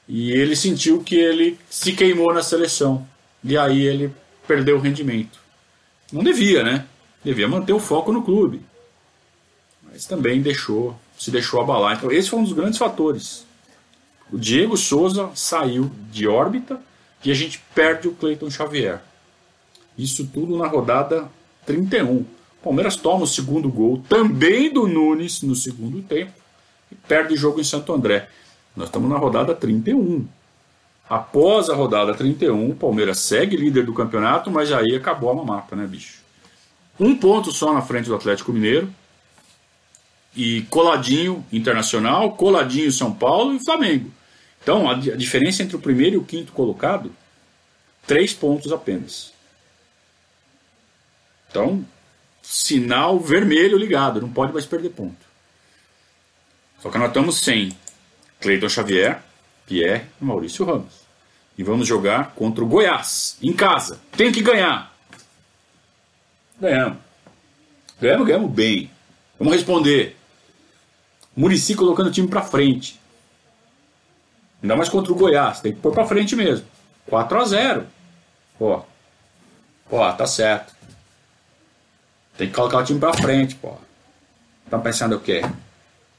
E ele sentiu que ele se queimou na seleção. E aí ele perdeu o rendimento. Não devia, né? Devia manter o foco no clube. Mas também deixou, se deixou abalar. Então esse foi um dos grandes fatores. O Diego Souza saiu de órbita e a gente perde o Cleiton Xavier. Isso tudo na rodada 31. O Palmeiras toma o segundo gol, também do Nunes, no segundo tempo, e perde o jogo em Santo André. Nós estamos na rodada 31. Após a rodada 31, o Palmeiras segue líder do campeonato, mas aí acabou a mamata, né, bicho? Um ponto só na frente do Atlético Mineiro. E coladinho Internacional, coladinho São Paulo e Flamengo. Então, a, a diferença entre o primeiro e o quinto colocado, três pontos apenas. Então, sinal vermelho ligado, não pode mais perder ponto. Só que nós estamos sem Cleiton Xavier, Pierre e Maurício Ramos. E vamos jogar contra o Goiás, em casa. Tem que ganhar. Ganhamos. Ganhamos, ganhamos bem. Vamos responder. Murici colocando o time para frente. Ainda mais contra o Goiás. Tem que pôr para frente mesmo. 4 a 0 Pô. Pô, tá certo. Tem que colocar o time para frente, pô. Estão pensando o quê?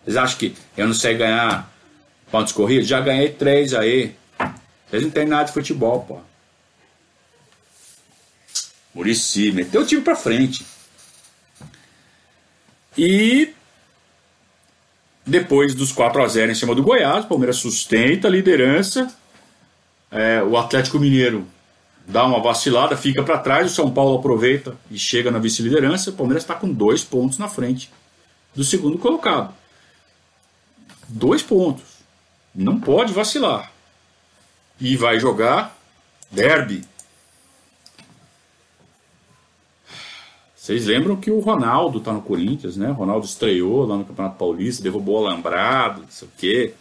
Vocês acham que eu não sei ganhar pontos corridos? Já ganhei três aí. Vocês não tem nada de futebol, pô. Murici, meteu o time pra frente. E depois dos 4 a 0 em cima do Goiás, o Palmeiras sustenta a liderança. É, o Atlético Mineiro dá uma vacilada, fica para trás. O São Paulo aproveita e chega na vice-liderança. O Palmeiras está com dois pontos na frente do segundo colocado. Dois pontos. Não pode vacilar e vai jogar derby. Vocês lembram que o Ronaldo tá no Corinthians, né? O Ronaldo estreou lá no Campeonato Paulista, derrubou o alambrado, não sei o quê.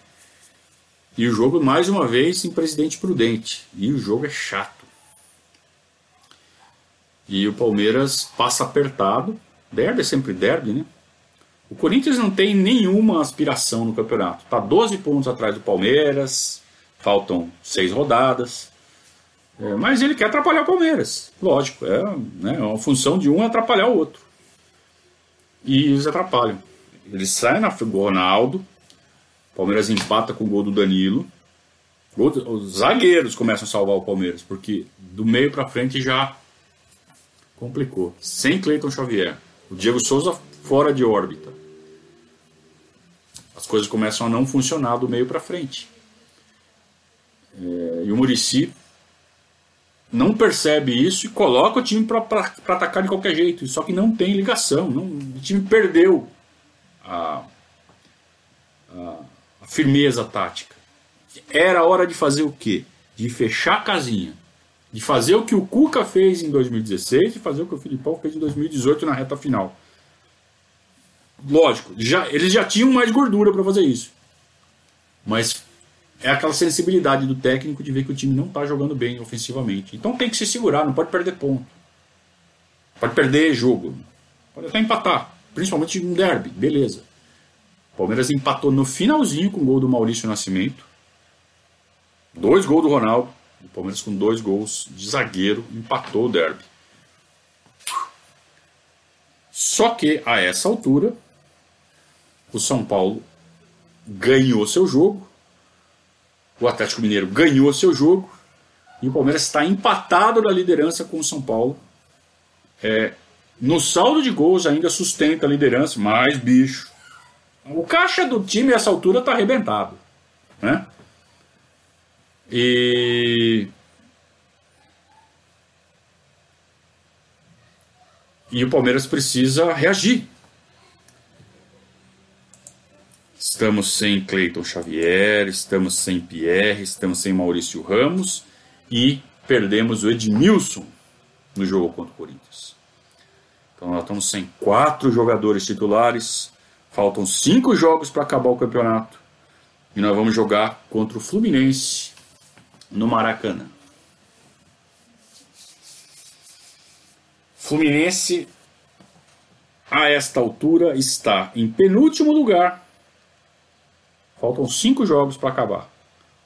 E o jogo, mais uma vez, em Presidente Prudente. E o jogo é chato. E o Palmeiras passa apertado. Derby é sempre derby, né? O Corinthians não tem nenhuma aspiração no campeonato. Tá 12 pontos atrás do Palmeiras, faltam seis rodadas. É, mas ele quer atrapalhar o Palmeiras. Lógico, é, né, é uma função de um atrapalhar o outro. E eles atrapalham. Ele sai na Ronaldo, o Palmeiras empata com o gol do Danilo. Os zagueiros começam a salvar o Palmeiras, porque do meio para frente já complicou. Sem Cleiton Xavier. O Diego Souza fora de órbita. As coisas começam a não funcionar do meio para frente. É, e o Murici não percebe isso e coloca o time para atacar de qualquer jeito. Só que não tem ligação. Não, o time perdeu a, a, a firmeza tática. Era hora de fazer o quê? De fechar a casinha. De fazer o que o Cuca fez em 2016 e fazer o que o Filipão fez em 2018 na reta final. Lógico, já, eles já tinham mais gordura para fazer isso. Mas é aquela sensibilidade do técnico de ver que o time não está jogando bem ofensivamente. Então tem que se segurar, não pode perder ponto. Pode perder jogo. Pode até empatar, principalmente um derby, beleza. O Palmeiras empatou no finalzinho com o gol do Maurício Nascimento. Dois gols do Ronaldo. O Palmeiras com dois gols de zagueiro empatou o derby. Só que a essa altura, o São Paulo ganhou seu jogo o Atlético Mineiro ganhou seu jogo e o Palmeiras está empatado na liderança com o São Paulo. É, No saldo de gols ainda sustenta a liderança, mas bicho. O caixa do time a essa altura está arrebentado. Né? E. E o Palmeiras precisa reagir. Estamos sem Cleiton Xavier, estamos sem Pierre, estamos sem Maurício Ramos e perdemos o Edmilson no jogo contra o Corinthians. Então nós estamos sem quatro jogadores titulares, faltam cinco jogos para acabar o campeonato e nós vamos jogar contra o Fluminense no Maracanã. Fluminense a esta altura está em penúltimo lugar Faltam cinco jogos para acabar.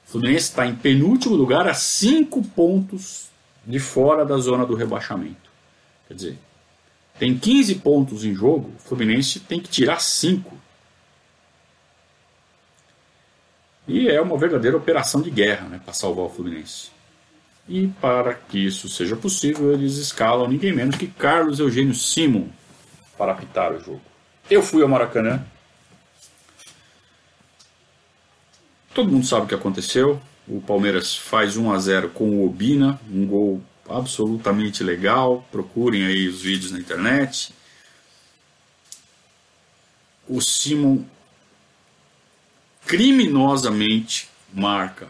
O Fluminense está em penúltimo lugar a cinco pontos de fora da zona do rebaixamento. Quer dizer, tem 15 pontos em jogo, o Fluminense tem que tirar 5. E é uma verdadeira operação de guerra né, para salvar o Fluminense. E para que isso seja possível, eles escalam ninguém menos que Carlos Eugênio Simon para apitar o jogo. Eu fui ao Maracanã, Todo mundo sabe o que aconteceu. O Palmeiras faz 1 a 0 com o Obina, um gol absolutamente legal. Procurem aí os vídeos na internet. O Simon criminosamente marca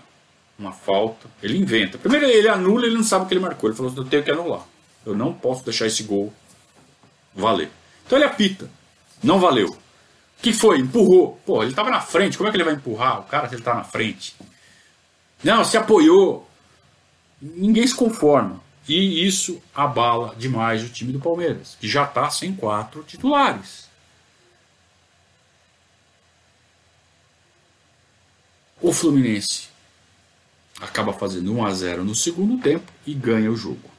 uma falta. Ele inventa. Primeiro ele anula, ele não sabe o que ele marcou. Ele falou: "Eu tenho que anular. Eu não posso deixar esse gol valer". Então ele apita. Não valeu que foi? Empurrou. Pô, ele estava na frente. Como é que ele vai empurrar o cara se ele está na frente? Não, se apoiou. Ninguém se conforma. E isso abala demais o time do Palmeiras, que já está sem quatro titulares. O Fluminense acaba fazendo 1 a 0 no segundo tempo e ganha o jogo.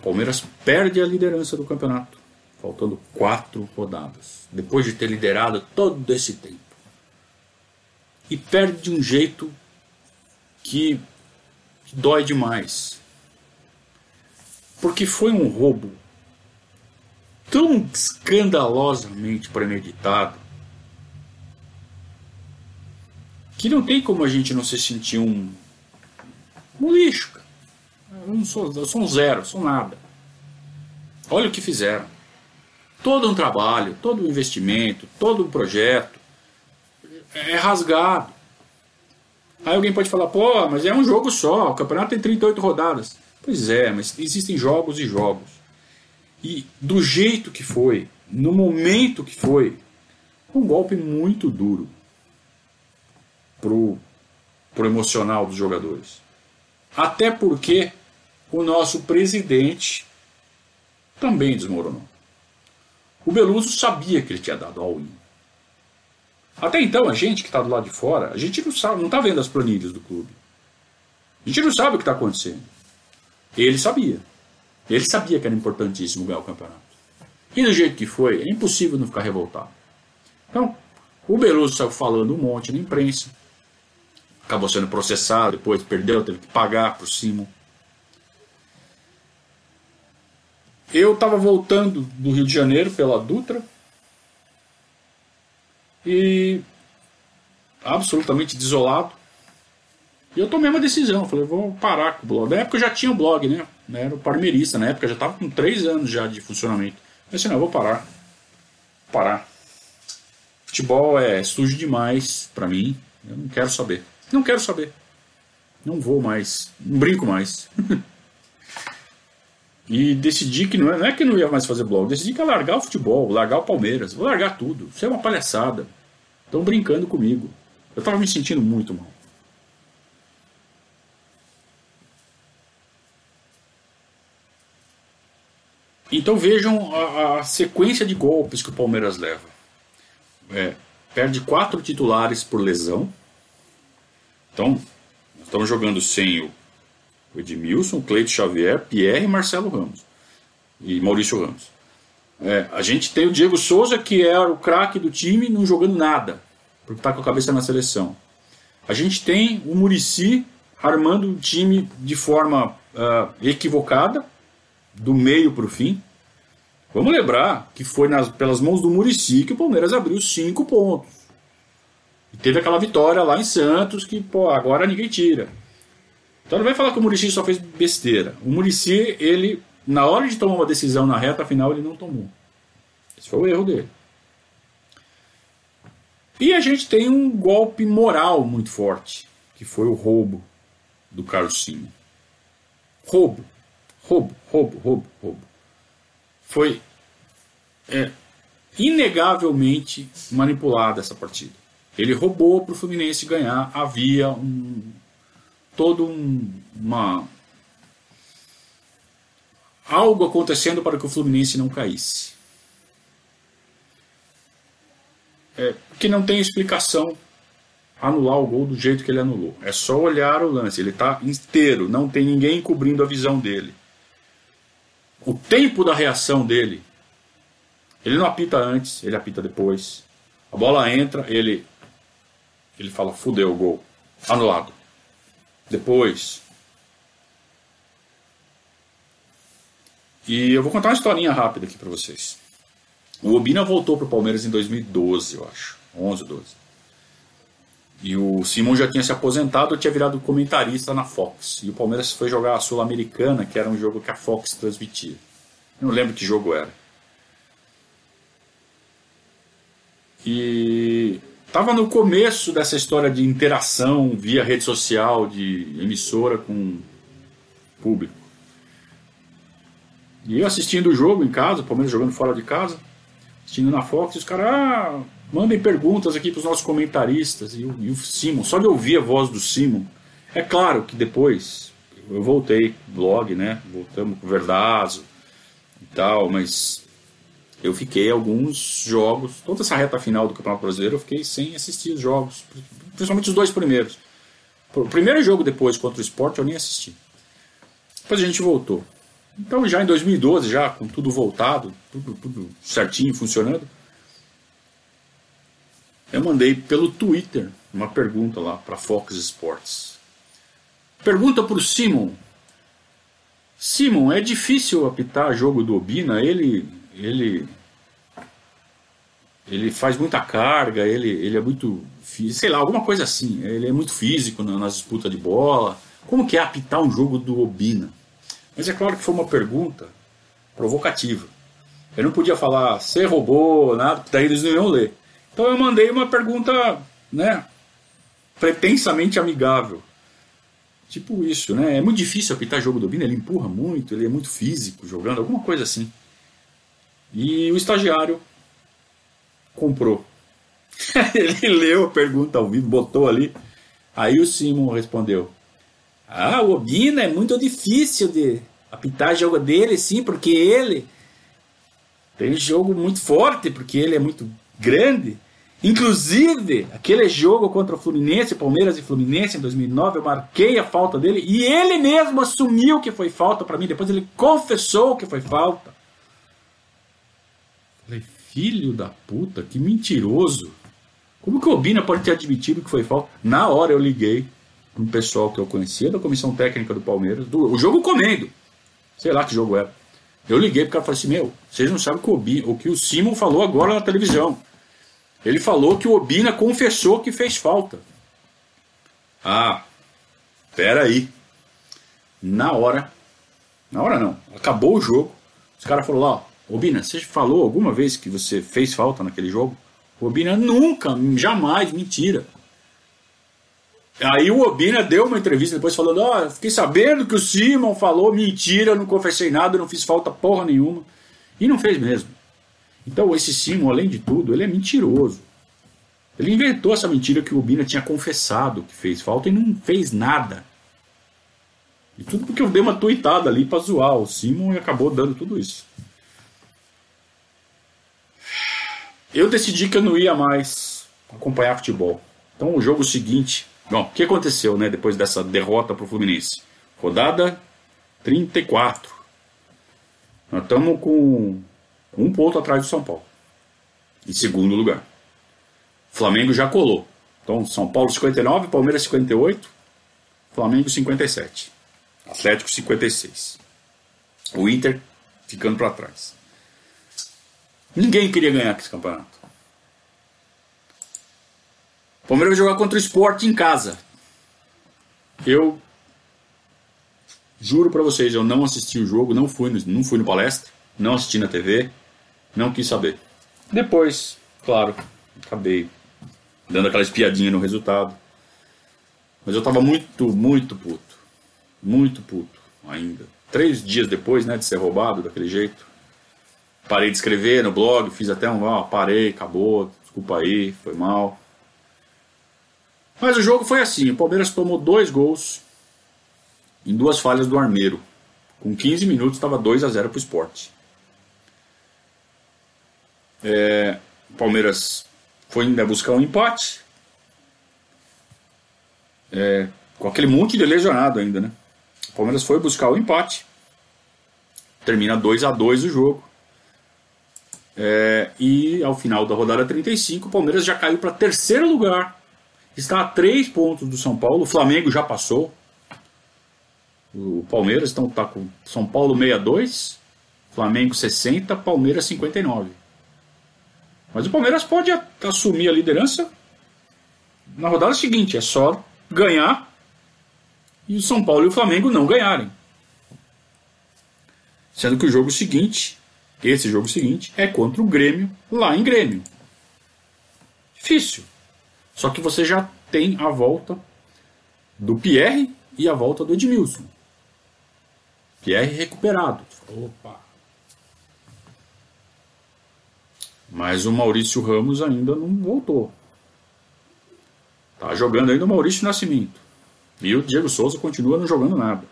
O Palmeiras perde a liderança do campeonato faltando quatro rodadas, depois de ter liderado todo esse tempo. E perde de um jeito que, dói demais. Porque foi um roubo tão escandalosamente premeditado que não tem como a gente não se sentir um, um lixo. Eu não sou, eu sou um zero, sou nada. Olha o que fizeram todo um trabalho, todo um investimento, todo um projeto é rasgado. Aí alguém pode falar, pô, mas é um jogo só, o campeonato tem 38 rodadas. Pois é, mas existem jogos e jogos. E do jeito que foi, no momento que foi, um golpe muito duro pro, pro emocional dos jogadores. Até porque o nosso presidente também desmoronou. O Beluso sabia que ele tinha dado all-in. Até então, a gente que está do lado de fora, a gente não sabe, não está vendo as planilhas do clube. A gente não sabe o que está acontecendo. Ele sabia. Ele sabia que era importantíssimo ganhar o campeonato. E do jeito que foi, é impossível não ficar revoltado. Então, o Beluso saiu falando um monte na imprensa. Acabou sendo processado, depois perdeu, teve que pagar por cima. Eu estava voltando do Rio de Janeiro pela Dutra e absolutamente desolado. E eu tomei uma decisão, falei, vou parar com o blog. Na época eu já tinha o blog, né? Era o Parmeirista, na época já estava com três anos já de funcionamento. Eu disse, não, eu vou parar. Vou parar. Futebol é sujo demais para mim. Eu não quero saber. Não quero saber. Não vou mais. Não brinco mais. E decidi que não é, não é que não ia mais fazer blog, decidi que ia largar o futebol, largar o Palmeiras, vou largar tudo. Isso é uma palhaçada. Estão brincando comigo. Eu estava me sentindo muito mal. Então vejam a, a, sequência de golpes que o Palmeiras leva. É, perde quatro titulares por lesão. Então, estamos jogando sem o Edmilson, Cleito Xavier, Pierre e Marcelo Ramos. E Maurício Ramos. É, a gente tem o Diego Souza, que é o craque do time, não jogando nada, porque está com a cabeça na seleção. A gente tem o Murici armando o time de forma uh, equivocada, do meio para o fim. Vamos lembrar que foi nas, pelas mãos do Murici que o Palmeiras abriu cinco pontos. E teve aquela vitória lá em Santos que, pô, agora ninguém tira. Então não vai falar que o Murici só fez besteira. O Murici, ele, na hora de tomar uma decisão na reta final, ele não tomou. Esse foi o erro dele. E a gente tem um golpe moral muito forte, que foi o roubo do Simon. Roubo, roubo, roubo, roubo, roubo. Foi é, inegavelmente manipulada essa partida. Ele roubou para o Fluminense ganhar. Havia um, todo um, uma algo acontecendo para que o Fluminense não caísse. É, que não tem explicação anular o gol do jeito que ele anulou. É só olhar o lance. Ele está inteiro, não tem ninguém cobrindo a visão dele. O tempo da reação dele, ele não apita antes, ele apita depois. A bola entra, ele ele fala fudeu o gol, anulado. Depois, e eu vou contar uma historinha rápida aqui para vocês. O Obina voltou para o Palmeiras em 2012, eu acho, 11, 12. E o Simon já tinha se aposentado, tinha virado comentarista na Fox. E o Palmeiras foi jogar a Sul-Americana, que era um jogo que a Fox transmitia. Eu não lembro que jogo era. E estava no começo dessa história de interação via rede social, de emissora com público. E eu assistindo o jogo em casa, o Palmeiras jogando fora de casa, assistindo na Fox, os caras, ah, Mandem perguntas aqui para os nossos comentaristas. E o, e o Simon, só de ouvir a voz do Simon. É claro que depois eu voltei blog, né? Voltamos com o Verdazo e tal, mas eu fiquei alguns jogos, toda essa reta final do Campeonato Brasileiro, eu fiquei sem assistir os jogos, principalmente os dois primeiros. O primeiro jogo depois contra o Sport eu nem assisti. Depois a gente voltou. Então já em 2012, já com tudo voltado, tudo, tudo certinho, funcionando, eu mandei pelo Twitter uma pergunta lá para Fox Sports. Pergunta para o Simon. Simon, é difícil apitar jogo do Obina? Ele, ele, ele faz muita carga, ele, ele é muito, sei lá, alguma coisa assim. Ele é muito físico nas disputas de bola. Como que é apitar um jogo do Obina? Mas é claro que foi uma pergunta provocativa. Eu não podia falar, você roubou, nada, daí eles não iam ler. Então eu mandei uma pergunta, né, pretensamente amigável. Tipo isso, né? É muito difícil apitar jogo do Bina, ele empurra muito, ele é muito físico jogando, alguma coisa assim. E o estagiário comprou. ele leu a pergunta ao vivo, botou ali. Aí o Simon respondeu: Ah, o Obina é muito difícil de apitar jogo dele, sim, porque ele tem jogo muito forte, porque ele é muito grande. Inclusive, aquele jogo contra o Fluminense, Palmeiras e Fluminense em 2009, eu marquei a falta dele e ele mesmo assumiu que foi falta para mim. Depois ele confessou que foi falta. Falei, filho da puta, que mentiroso. Como que o Obina pode ter admitido que foi falta? Na hora eu liguei um pessoal que eu conhecia da comissão técnica do Palmeiras, do, o jogo comendo. Sei lá que jogo era. Eu liguei porque ela falou assim: Meu, vocês não sabem o que o, Obina, o que o Simon falou agora na televisão. Ele falou que o Obina confessou que fez falta. Ah, pera aí. Na hora, na hora não, acabou o jogo. Os caras falaram lá, Obina, você falou alguma vez que você fez falta naquele jogo? O Obina nunca, jamais, mentira. Aí o Obina deu uma entrevista depois falando, ó, oh, fiquei sabendo que o Simon falou, mentira, não confessei nada, não fiz falta porra nenhuma. E não fez mesmo. Então esse Simon, além de tudo, ele é mentiroso. Ele inventou essa mentira que o Bina tinha confessado que fez falta e não fez nada. E tudo porque eu dei uma tuitada ali para zoar o Simon e acabou dando tudo isso. Eu decidi que eu não ia mais acompanhar futebol. Então o jogo seguinte, bom, o que aconteceu, né, depois dessa derrota para o Fluminense? Rodada 34. Nós estamos com um ponto atrás do São Paulo. Em segundo lugar. Flamengo já colou. Então, São Paulo 59, Palmeiras 58, Flamengo 57. Atlético 56. O Inter ficando para trás. Ninguém queria ganhar esse campeonato. O Palmeiras vai jogar contra o Sport em casa. Eu juro para vocês, eu não assisti o jogo, não fui, no, não fui no palestra, não assisti na TV, não quis saber. Depois, claro, acabei dando aquela espiadinha no resultado. Mas eu tava muito, muito puto. Muito puto ainda. Três dias depois, né, de ser roubado daquele jeito. Parei de escrever no blog, fiz até um, ó, parei, acabou, desculpa aí, foi mal. Mas o jogo foi assim, o Palmeiras tomou dois gols em duas falhas do Armeiro. Com 15 minutos estava 2 a 0 para o esporte. É, o Palmeiras foi ainda buscar um empate. É, com aquele monte de lesionado ainda, né? O Palmeiras foi buscar o empate. Termina 2 a 2 o jogo. É, e ao final da rodada 35, o Palmeiras já caiu para terceiro lugar. Está a três pontos do São Paulo. O Flamengo já passou. O Palmeiras está tá com São Paulo 62, Flamengo 60, Palmeiras 59. Mas o Palmeiras pode assumir a liderança na rodada seguinte. É só ganhar e o São Paulo e o Flamengo não ganharem. Sendo que o jogo seguinte, esse jogo seguinte, é contra o Grêmio, lá em Grêmio. Difícil. Só que você já tem a volta do Pierre e a volta do Edmilson. Pierre recuperado. Opa! Mas o Maurício Ramos ainda não voltou. Tá jogando ainda o Maurício Nascimento. E o Diego Souza continua não jogando nada.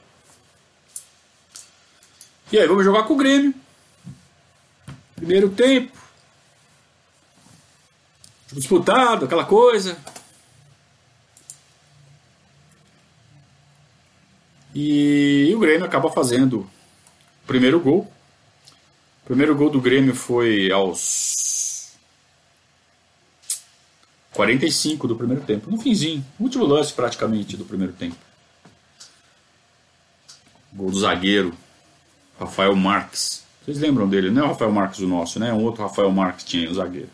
E aí, vamos jogar com o Grêmio. Primeiro tempo. Disputado, aquela coisa. E o Grêmio acaba fazendo o primeiro gol. O primeiro gol do Grêmio foi aos 45 do primeiro tempo, no finzinho, último lance praticamente do primeiro tempo. Gol do zagueiro Rafael Marques. Vocês lembram dele? Não é o Rafael Marques o nosso, né? É um outro Rafael Marques tinha o zagueiro.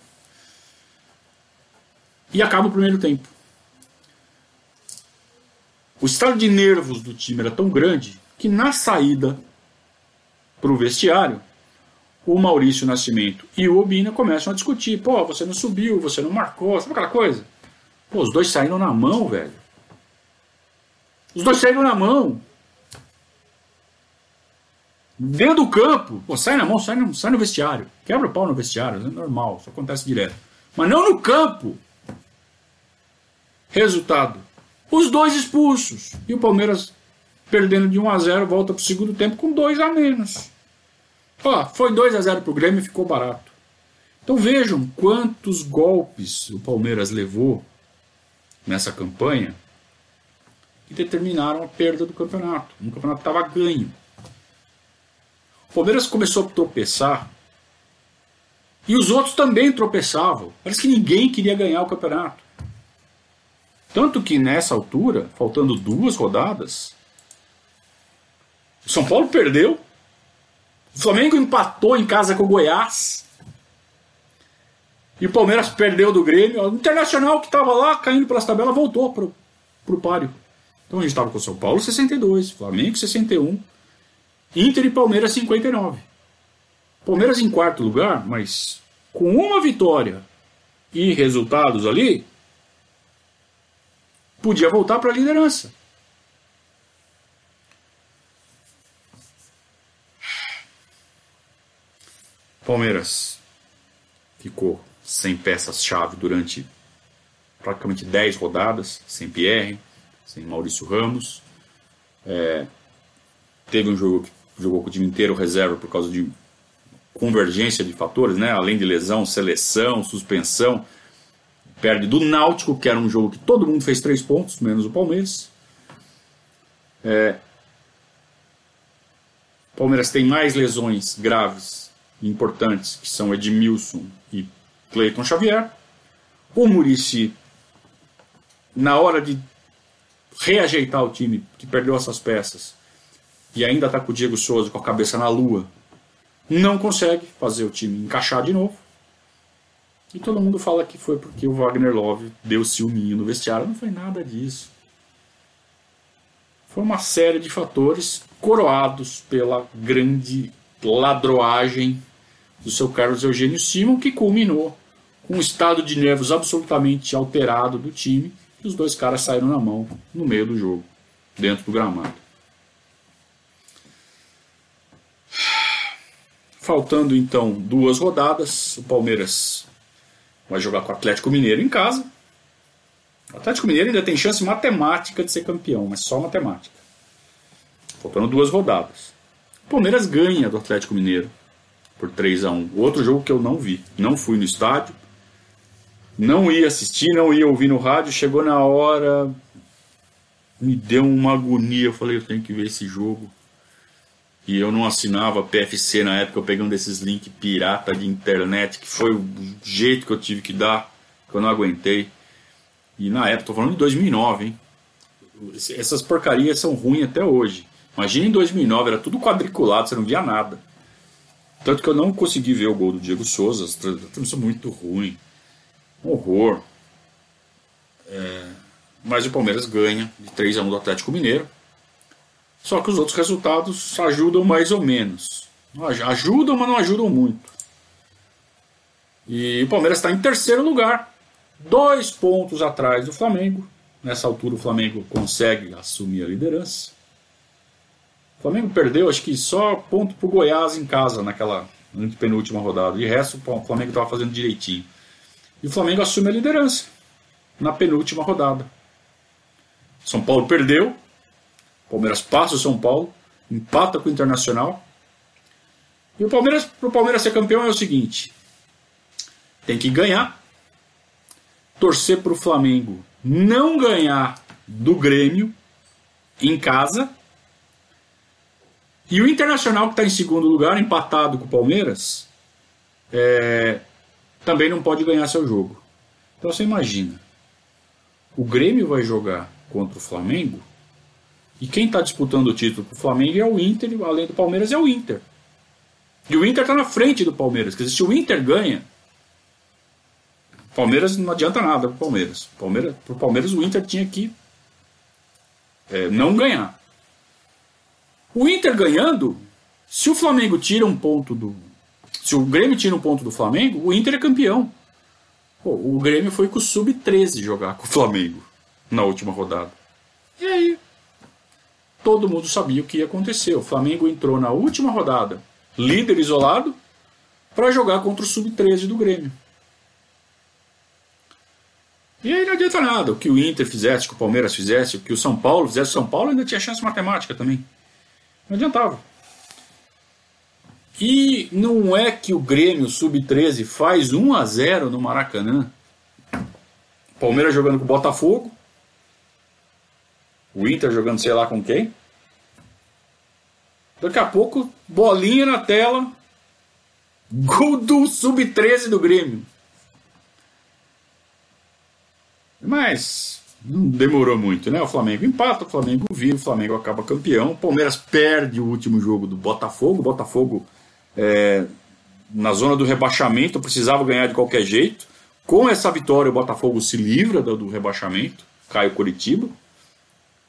E acaba o primeiro tempo. O estado de nervos do time era tão grande que na saída para o vestiário, o Maurício Nascimento e o Obina começam a discutir. Pô, você não subiu, você não marcou, sabe aquela coisa? Pô, os dois saíram na mão, velho. Os dois saíram na mão. Dentro do campo, pô, sai na mão, sai no, sai no vestiário. Quebra o pau no vestiário, é normal, isso acontece direto. Mas não no campo. Resultado: os dois expulsos. E o Palmeiras, perdendo de 1 a 0 volta para o segundo tempo com dois a menos. Ó, foi 2 a 0 para o Grêmio e ficou barato. Então vejam quantos golpes o Palmeiras levou nessa campanha que determinaram a perda do campeonato. Um campeonato estava ganho. Palmeiras começou a tropeçar e os outros também tropeçavam. Parece que ninguém queria ganhar o campeonato. Tanto que nessa altura, faltando duas rodadas, o São Paulo perdeu, o Flamengo empatou em casa com o Goiás, e o Palmeiras perdeu do Grêmio. O Internacional que estava lá caindo pelas tabelas voltou para o páreo. Então a gente estava com o São Paulo 62, Flamengo 61, Inter e Palmeiras 59. Palmeiras em quarto lugar, mas com uma vitória e resultados ali, podia voltar para a liderança. Palmeiras ficou sem peças-chave durante praticamente 10 rodadas, sem Pierre, sem Maurício Ramos. É, teve um jogo que jogou com o time inteiro reserva por causa de convergência de fatores, né? além de lesão, seleção, suspensão perde do Náutico, que era um jogo que todo mundo fez três pontos, menos o Palmeiras. É, o Palmeiras tem mais lesões graves importantes, que são Edmilson e Cleiton Xavier. O Murici, na hora de reajeitar o time, que perdeu essas peças, e ainda está com o Diego Souza com a cabeça na lua, não consegue fazer o time encaixar de novo. E todo mundo fala que foi porque o Wagner Love deu ciúminho no vestiário. Não foi nada disso. Foi uma série de fatores coroados pela grande ladroagem do seu Carlos Eugênio Simon, que culminou com um estado de nervos absolutamente alterado do time, e os dois caras saíram na mão no meio do jogo, dentro do gramado. Faltando então duas rodadas, o Palmeiras vai jogar com o Atlético Mineiro em casa. O Atlético Mineiro ainda tem chance matemática de ser campeão, mas só matemática. Faltando duas rodadas. O Palmeiras ganha do Atlético Mineiro por 3 a 1 Outro jogo que eu não vi. Não fui no estádio. Não ia assistir, não ia ouvir no rádio. Chegou na hora. Me deu uma agonia. Eu falei, eu tenho que ver esse jogo e eu não assinava PFC na época, eu peguei um desses links pirata de internet, que foi o jeito que eu tive que dar, que eu não aguentei. E na época, tô falando de 2009, hein? Essas porcarias são ruins até hoje. Imagina em 2009, era tudo quadriculado, você não via nada. Tanto que eu não consegui ver o gol do Diego Souza, as transmissões muito ruim. Um horror. É... Mas o Palmeiras ganha de 3 a 1 do Atlético Mineiro. Só que os outros resultados ajudam mais ou menos. Ajudam, mas não ajudam muito. E o Palmeiras está em terceiro lugar, dois pontos atrás do Flamengo. Nessa altura o Flamengo consegue assumir a liderança. O Flamengo perdeu, acho que só ponto para o Goiás em casa naquela penúltima rodada. De resto, o Flamengo estava fazendo direitinho. E o Flamengo assume a liderança na penúltima rodada. São Paulo perdeu, Palmeiras passa o São Paulo, empata com o Internacional. E o Palmeiras, para o Palmeiras ser campeão é o seguinte: tem que ganhar, torcer para o Flamengo não ganhar do Grêmio em casa. E o Internacional, que está em segundo lugar, empatado com o Palmeiras, é, também não pode ganhar seu jogo. Então você imagina: o Grêmio vai jogar contra o Flamengo e quem está disputando o título para o Flamengo é o Inter, além do Palmeiras é o Inter. E o Inter está na frente do Palmeiras. Quer dizer, se o Inter ganha, Palmeiras não adianta nada para o Palmeiras. Palmeiras. Para o Palmeiras o Inter tinha que é, não ganhar. O Inter ganhando, se o Flamengo tira um ponto do. Se o Grêmio tira um ponto do Flamengo, o Inter é campeão. Pô, o Grêmio foi com o Sub-13 jogar com o Flamengo na última rodada. E aí? Todo mundo sabia o que ia acontecer. O Flamengo entrou na última rodada, líder isolado, para jogar contra o sub-13 do Grêmio. E aí não adianta nada. O que o Inter fizesse, o que o Palmeiras fizesse, o que o São Paulo fizesse, o São Paulo ainda tinha chance matemática também. Não adiantava. E não é que o Grêmio sub-13 faz 1 a 0 no Maracanã. Palmeiras jogando com o Botafogo, o Inter jogando sei lá com quem. Daqui a pouco, bolinha na tela. Gol do sub-13 do Grêmio. Mas não demorou muito, né? O Flamengo empata, o Flamengo vive, o Flamengo acaba campeão. O Palmeiras perde o último jogo do Botafogo. O Botafogo, é, na zona do rebaixamento, precisava ganhar de qualquer jeito. Com essa vitória, o Botafogo se livra do rebaixamento. Cai o Curitiba.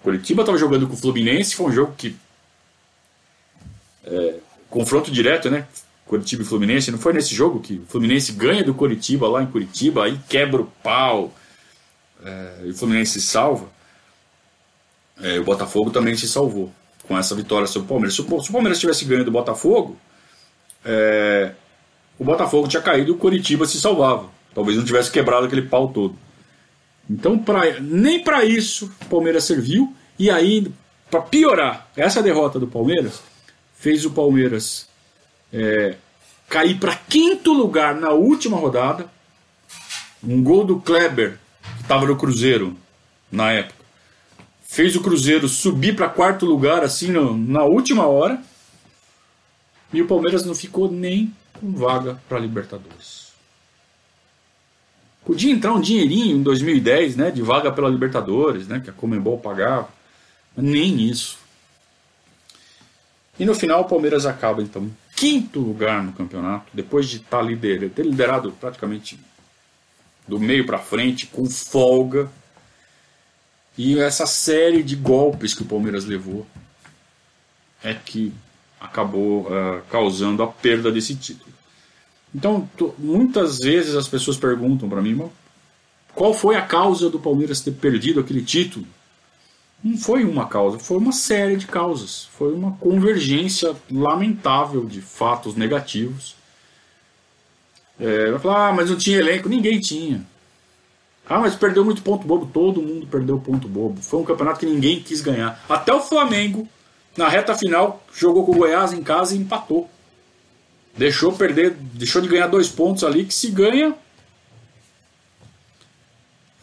Curitiba estava jogando com o Fluminense, foi um jogo que. É, confronto direto, né? Curitiba e Fluminense. Não foi nesse jogo que o Fluminense ganha do Curitiba lá em Curitiba, aí quebra o pau é, e o Fluminense se salva. É, o Botafogo também se salvou com essa vitória sobre o Palmeiras. Se o, se o Palmeiras tivesse ganho do Botafogo, é, o Botafogo tinha caído e o Curitiba se salvava. Talvez não tivesse quebrado aquele pau todo. Então, pra, nem para isso o Palmeiras serviu. E aí, para piorar, essa derrota do Palmeiras fez o Palmeiras é, cair para quinto lugar na última rodada. Um gol do Kleber, que estava no Cruzeiro na época, fez o Cruzeiro subir para quarto lugar assim no, na última hora. E o Palmeiras não ficou nem com vaga para Libertadores. Podia entrar um dinheirinho em 2010, né, de vaga pela Libertadores, né, que a Comembol pagava. Nem isso. E no final o Palmeiras acaba então em quinto lugar no campeonato, depois de estar tá liderado, ter liderado praticamente do meio para frente, com folga. E essa série de golpes que o Palmeiras levou é que acabou uh, causando a perda desse título. Então, muitas vezes as pessoas perguntam para mim, qual foi a causa do Palmeiras ter perdido aquele título? Não foi uma causa, foi uma série de causas. Foi uma convergência lamentável de fatos negativos. É, vai falar, ah, mas não tinha elenco. Ninguém tinha. Ah, mas perdeu muito ponto bobo. Todo mundo perdeu ponto bobo. Foi um campeonato que ninguém quis ganhar. Até o Flamengo, na reta final, jogou com o Goiás em casa e empatou. Deixou perder, deixou de ganhar dois pontos ali que se ganha.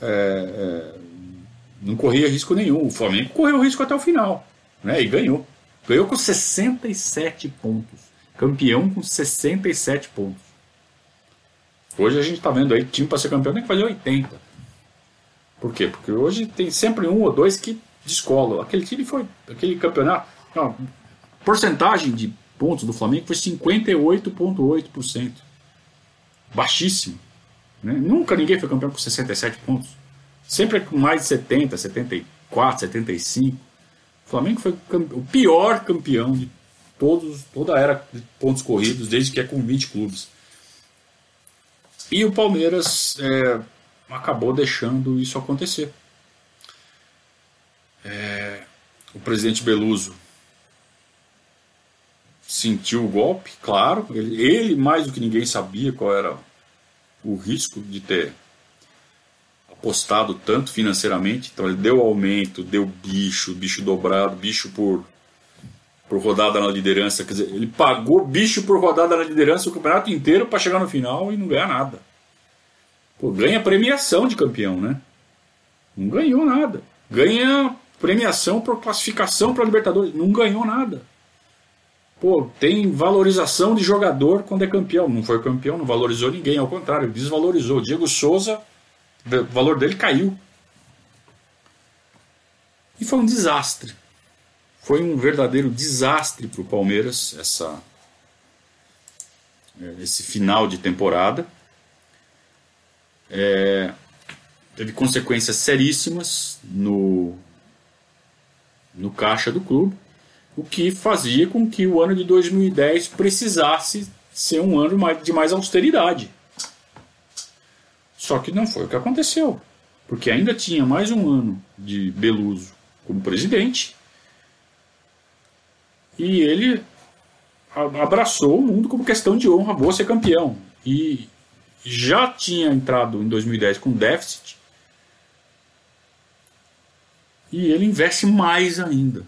É, é, não corria risco nenhum. O Flamengo correu risco até o final. Né? E ganhou. Ganhou com 67 pontos. Campeão com 67 pontos. Hoje a gente está vendo aí, time para ser campeão tem que fazer 80. Por quê? Porque hoje tem sempre um ou dois que descolam. Aquele time foi. Aquele campeonato. Não, porcentagem de pontos do Flamengo foi 58,8%. Baixíssimo. Né? Nunca ninguém foi campeão com 67 pontos. Sempre com mais de 70, 74, 75. O Flamengo foi o pior campeão de todos, toda a era de pontos corridos, desde que é com 20 clubes. E o Palmeiras é, acabou deixando isso acontecer. É, o presidente Beluso sentiu o golpe, claro. Ele, ele, mais do que ninguém, sabia qual era o risco de ter apostado tanto financeiramente. Então ele deu aumento, deu bicho, bicho dobrado, bicho por, por rodada na liderança. Quer dizer, ele pagou bicho por rodada na liderança o campeonato inteiro para chegar no final e não ganhar nada. Pô, ganha premiação de campeão, né? Não ganhou nada. Ganha premiação por classificação para Libertadores. Não ganhou nada. Pô, tem valorização de jogador quando é campeão. Não foi campeão, não valorizou ninguém, ao contrário, desvalorizou. Diego Souza, o valor dele caiu. E foi um desastre. Foi um verdadeiro desastre para o Palmeiras essa, é, esse final de temporada. É, teve consequências seríssimas no, no caixa do clube o que fazia com que o ano de 2010 precisasse ser um ano de mais austeridade. Só que não foi o que aconteceu, porque ainda tinha mais um ano de Beluso como presidente e ele abraçou o mundo como questão de honra, vou ser campeão. E já tinha entrado em 2010 com déficit e ele investe mais ainda.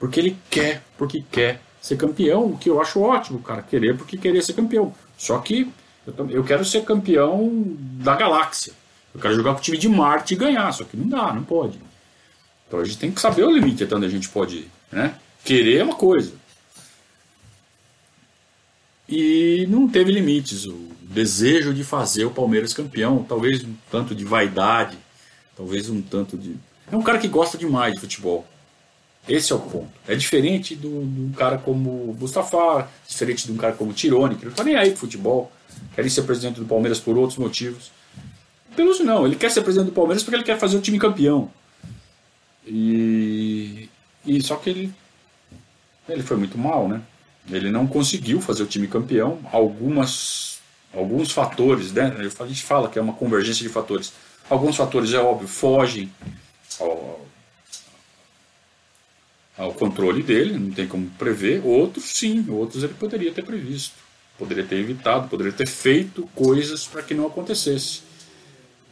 Porque ele quer, porque quer ser campeão, o que eu acho ótimo, cara, querer porque querer ser campeão. Só que eu, eu quero ser campeão da galáxia. Eu quero jogar com o time de Marte e ganhar, só que não dá, não pode. Então a gente tem que saber o limite até onde a gente pode ir. Né? Querer é uma coisa. E não teve limites. O desejo de fazer o Palmeiras campeão, talvez um tanto de vaidade, talvez um tanto de. É um cara que gosta demais de futebol. Esse é o ponto. É diferente do, do cara como Mustafa, diferente de um cara como Tirone, que não está nem aí pro futebol, quer ser presidente do Palmeiras por outros motivos. Peluso não, ele quer ser presidente do Palmeiras porque ele quer fazer o time campeão. E, e só que ele, ele foi muito mal, né? Ele não conseguiu fazer o time campeão. Algumas, alguns fatores, né? A gente fala que é uma convergência de fatores. Alguns fatores, é óbvio, fogem ao, ao controle dele, não tem como prever. Outros, sim, outros ele poderia ter previsto, poderia ter evitado, poderia ter feito coisas para que não acontecesse.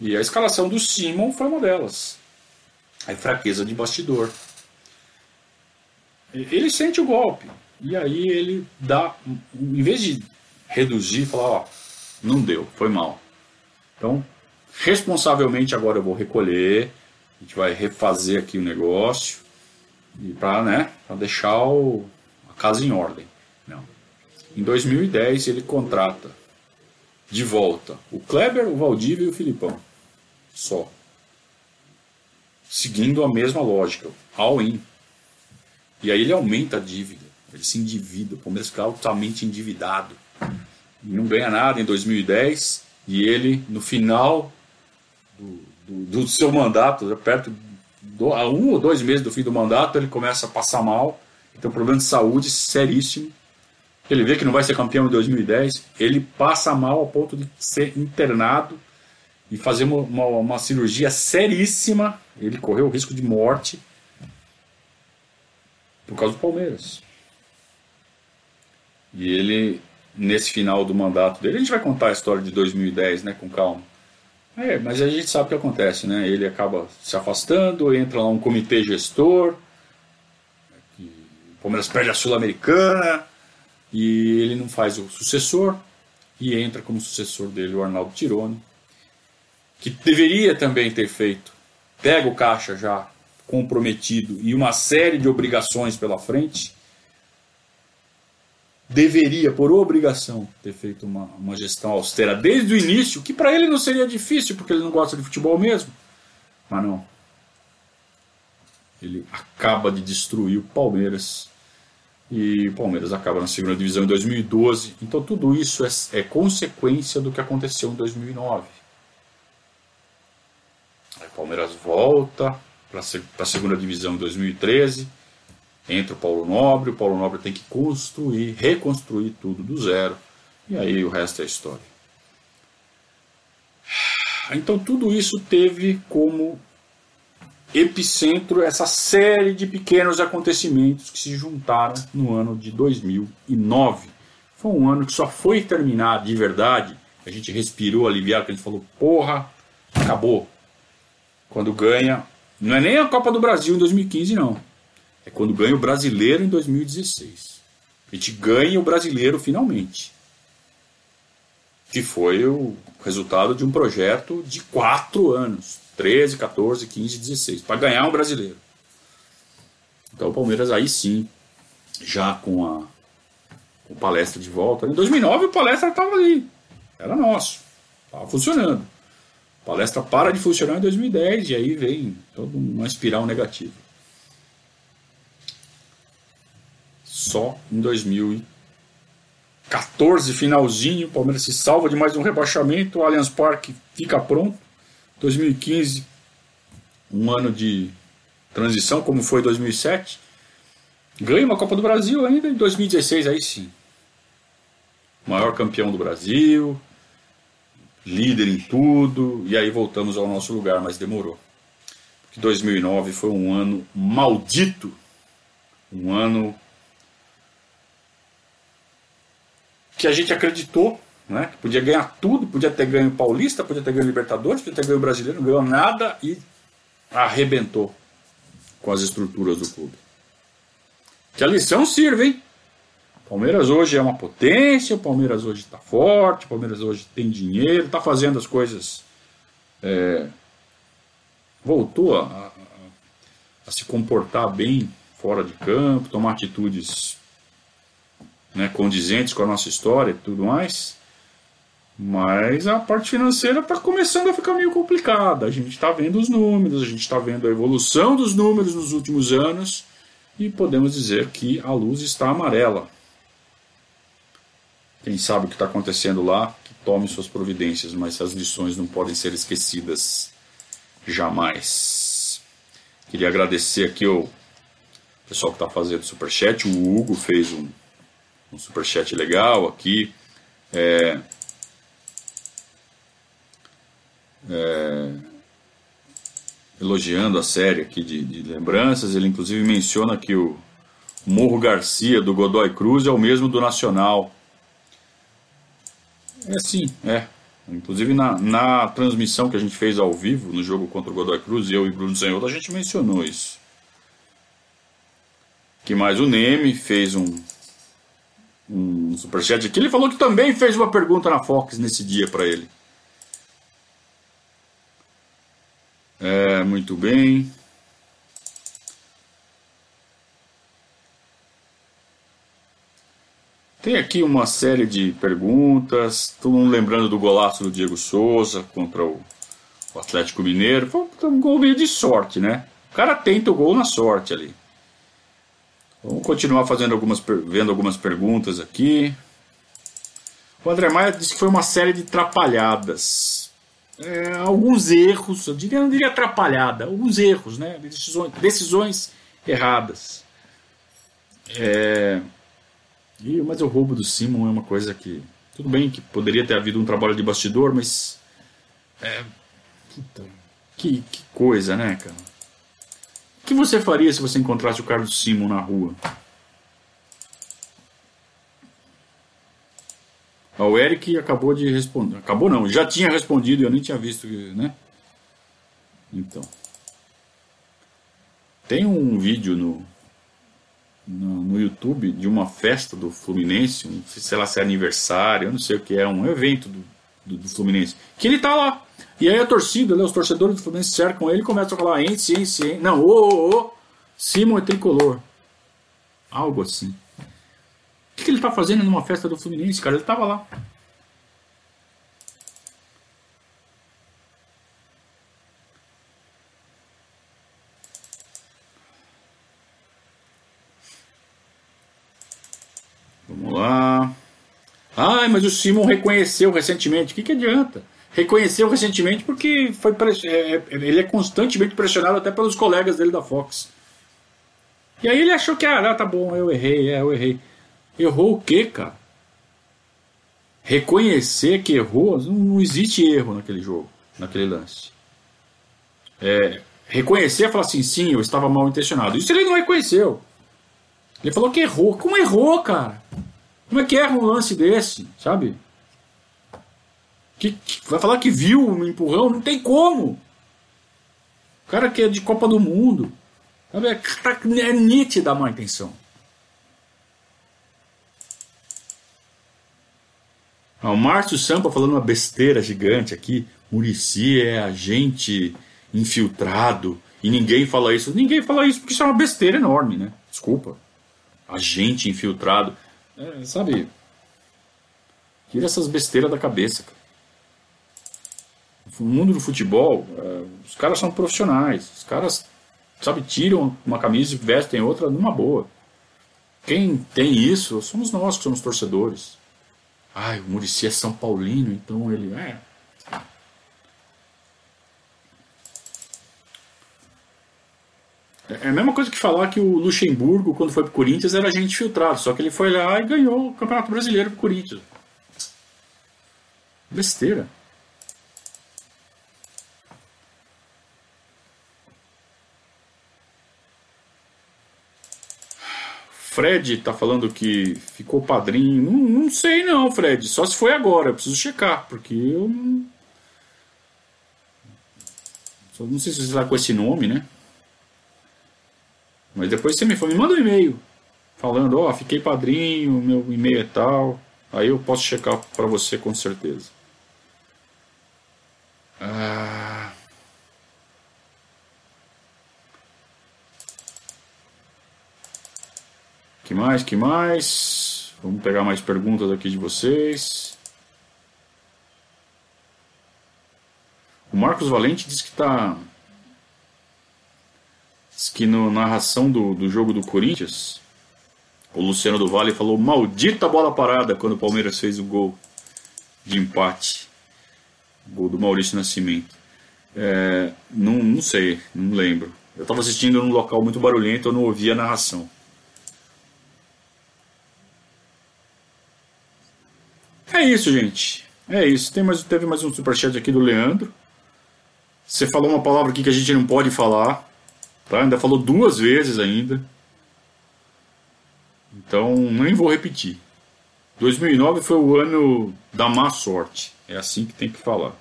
E a escalação do Simon foi uma delas. A fraqueza de bastidor. Ele sente o golpe. E aí ele dá, em vez de reduzir, falar, ó, não deu, foi mal. Então, responsavelmente agora eu vou recolher, a gente vai refazer aqui o negócio e para né, deixar o, a casa em ordem. Não. Em 2010 ele contrata de volta o Kleber, o Valdívia e o Filipão. Só. Seguindo a mesma lógica, all in. E aí ele aumenta a dívida. Ele se endivida. O Palmeiras fica altamente endividado. Não ganha nada em 2010. E ele, no final do, do, do seu mandato, perto do, a um ou dois meses do fim do mandato, ele começa a passar mal. Tem um problema de saúde seríssimo. Ele vê que não vai ser campeão em 2010. Ele passa mal ao ponto de ser internado e fazer uma, uma, uma cirurgia seríssima. Ele correu o risco de morte por causa do Palmeiras. E ele, nesse final do mandato dele, a gente vai contar a história de 2010, né, com calma. É, mas a gente sabe o que acontece, né? Ele acaba se afastando, entra lá um comitê gestor, o Palmeiras perde a Sul-Americana e ele não faz o sucessor e entra como sucessor dele o Arnaldo Tironi, que deveria também ter feito, pega o caixa já comprometido e uma série de obrigações pela frente, deveria, por obrigação, ter feito uma, uma gestão austera desde o início, que para ele não seria difícil, porque ele não gosta de futebol mesmo. Mas não. Ele acaba de destruir o Palmeiras. E o Palmeiras acaba na segunda divisão em 2012. Então tudo isso é, é consequência do que aconteceu em 2009. Aí o Palmeiras volta para a segunda divisão em 2013 entra o Paulo Nobre, o Paulo Nobre tem que construir, reconstruir tudo do zero, e aí o resto é história. Então tudo isso teve como epicentro essa série de pequenos acontecimentos que se juntaram no ano de 2009. Foi um ano que só foi terminar de verdade, a gente respirou aliviado, a gente falou, porra, acabou. Quando ganha, não é nem a Copa do Brasil em 2015 não é quando ganha o brasileiro em 2016. A gente ganha o brasileiro finalmente. Que foi o resultado de um projeto de quatro anos 13, 14, 15, 16 para ganhar um brasileiro. Então o Palmeiras aí sim, já com a com palestra de volta. Em 2009 o palestra estava ali, era nosso, estava funcionando. A palestra para de funcionar em 2010 e aí vem toda uma espiral negativa. Só em 2014, finalzinho, o Palmeiras se salva de mais um rebaixamento, o Allianz Parque fica pronto. 2015, um ano de transição, como foi 2007. Ganha uma Copa do Brasil ainda em 2016, aí sim. Maior campeão do Brasil, líder em tudo, e aí voltamos ao nosso lugar, mas demorou. Porque 2009 foi um ano maldito, um ano que a gente acreditou, né? Que podia ganhar tudo, podia ter ganho Paulista, podia ter ganho Libertadores, podia ter ganho Brasileiro, não ganhou nada e arrebentou com as estruturas do clube. Que a lição sirva, hein? Palmeiras hoje é uma potência, o Palmeiras hoje está forte, o Palmeiras hoje tem dinheiro, está fazendo as coisas. É, voltou a, a, a se comportar bem fora de campo, tomar atitudes né, condizentes com a nossa história e tudo mais. Mas a parte financeira está começando a ficar meio complicada. A gente está vendo os números, a gente está vendo a evolução dos números nos últimos anos e podemos dizer que a luz está amarela. Quem sabe o que está acontecendo lá, que tome suas providências, mas as lições não podem ser esquecidas jamais. Queria agradecer aqui o pessoal que está fazendo superchat. O Hugo fez um um superchat legal aqui. É, é, elogiando a série aqui de, de, lembranças. Ele inclusive menciona que o Morro Garcia do Godoy Cruz é o mesmo do Nacional. É sim, é. Inclusive na, na transmissão que a gente fez ao vivo no jogo contra o Godoy Cruz, eu e Bruno Zanhoto, a gente mencionou isso. Que mais o Neme fez um, um superchat aqui. Ele falou que também fez uma pergunta na Fox nesse dia para ele. É, muito bem. Tem aqui uma série de perguntas. Todo mundo lembrando do golaço do Diego Souza contra o, Atlético Mineiro. Foi um gol meio de sorte, né? O cara tenta o gol na sorte ali. Vamos continuar fazendo algumas, vendo algumas perguntas aqui. O André Maia disse que foi uma série de trapalhadas. É, alguns erros, eu diria, não diria atrapalhada, alguns erros, né? Decisões, decisões erradas. É, e, mas o roubo do Simon é uma coisa que. Tudo bem que poderia ter havido um trabalho de bastidor, mas. É, que, que coisa, né, cara? Que você faria se você encontrasse o Carlos Simon na rua? O Eric acabou de responder. Acabou não, já tinha respondido e eu nem tinha visto, né? Então. Tem um vídeo no, no, no, YouTube de uma festa do Fluminense, um, sei lá se é aniversário, eu não sei o que é, um evento do, do, do Fluminense, que ele tá lá. E aí a torcida, né, os torcedores do Fluminense cercam ele e começam a falar ence, ence, ence. Não, ô, ô, ô, Simon é tricolor. Algo assim. O que, que ele tá fazendo numa festa do Fluminense, cara? Ele tava lá. Vamos lá. Ai, mas o Simon reconheceu recentemente. O que, que adianta? Reconheceu recentemente porque foi é, é, ele é constantemente pressionado até pelos colegas dele da Fox. E aí ele achou que, ah, tá bom, eu errei, é, eu errei. Errou o quê, cara? Reconhecer que errou, não existe erro naquele jogo, naquele lance. É, reconhecer é falar assim, sim, eu estava mal intencionado. Isso ele não reconheceu. Ele falou que errou. Como errou, cara? Como é que erra um lance desse, sabe? Que, que, vai falar que viu um empurrão? Não tem como. O cara que é de Copa do Mundo. Sabe? É, é nítida a má intenção. Ah, o Márcio Sampa falando uma besteira gigante aqui. Murici é agente infiltrado. E ninguém fala isso. Ninguém fala isso porque isso é uma besteira enorme, né? Desculpa. Agente infiltrado. É, sabe? Tira essas besteiras da cabeça. Cara. No mundo do futebol, é, os caras são profissionais. Os caras, sabe, tiram uma camisa e vestem outra numa boa. Quem tem isso somos nós que somos torcedores. Ai, o Murici é São Paulino, então ele é. É a mesma coisa que falar que o Luxemburgo, quando foi pro Corinthians, era agente filtrado. Só que ele foi lá e ganhou o Campeonato Brasileiro pro Corinthians. Besteira. Fred tá falando que ficou padrinho. Não, não, sei não, Fred. Só se foi agora. Eu preciso checar, porque eu não. Não sei se você está com esse nome, né? Mas depois você me, me manda um e-mail falando, ó, oh, fiquei padrinho, meu e-mail é tal. Aí eu posso checar para você com certeza. Ah... Que mais? Que mais? Vamos pegar mais perguntas aqui de vocês. O Marcos Valente disse que está que na narração do, do jogo do Corinthians, o Luciano do Vale falou maldita bola parada quando o Palmeiras fez o gol de empate. Gol do Maurício Nascimento. É, não, não sei, não lembro. Eu estava assistindo num local muito barulhento, eu não ouvia a narração. É isso, gente. É isso. Tem mais, teve mais um superchat aqui do Leandro. Você falou uma palavra aqui que a gente não pode falar. Tá? Ainda falou duas vezes ainda. Então nem vou repetir. 2009 foi o ano da má sorte. É assim que tem que falar.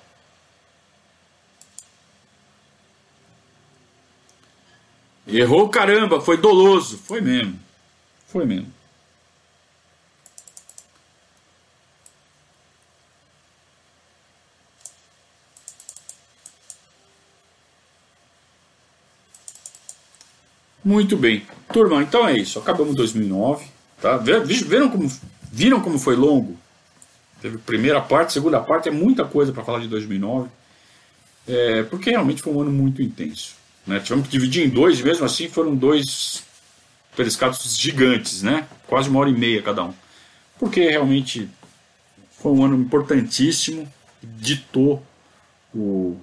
Errou caramba, foi doloso. Foi mesmo. Foi mesmo. Muito bem. Turma, então é isso. Acabamos 2009. Tá? Viram como, viram como foi longo? Teve primeira parte, segunda parte, é muita coisa para falar de 2009. É, porque realmente foi um ano muito intenso. Né? Tivemos que dividir em dois, e mesmo assim foram dois periscatos gigantes, né? Quase uma hora e meia cada um. Porque realmente foi um ano importantíssimo, ditou o,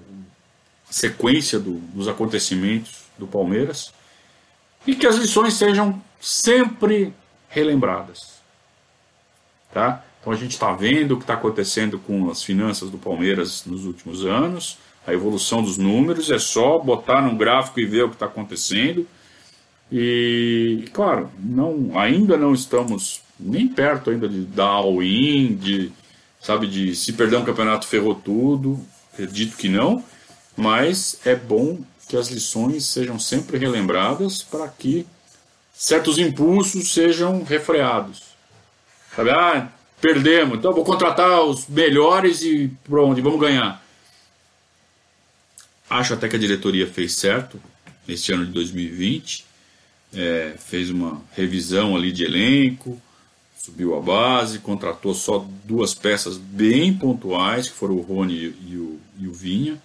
a sequência do, dos acontecimentos do Palmeiras e que as lições sejam sempre relembradas. Tá? Então a gente está vendo o que está acontecendo com as finanças do Palmeiras nos últimos anos, a evolução dos números, é só botar num gráfico e ver o que está acontecendo. E, claro, não, ainda não estamos nem perto ainda de dar all-in, de, sabe, de se perder um campeonato ferrou tudo, acredito que não, mas é bom que as lições sejam sempre relembradas para que certos impulsos sejam refreados. Sabe, ah, perdemos, então vou contratar os melhores e pronto, vamos ganhar. Acho até que a diretoria fez certo neste ano de 2020, é, fez uma revisão ali de elenco, subiu a base, contratou só duas peças bem pontuais, que foram o Rony e o, e o Vinha.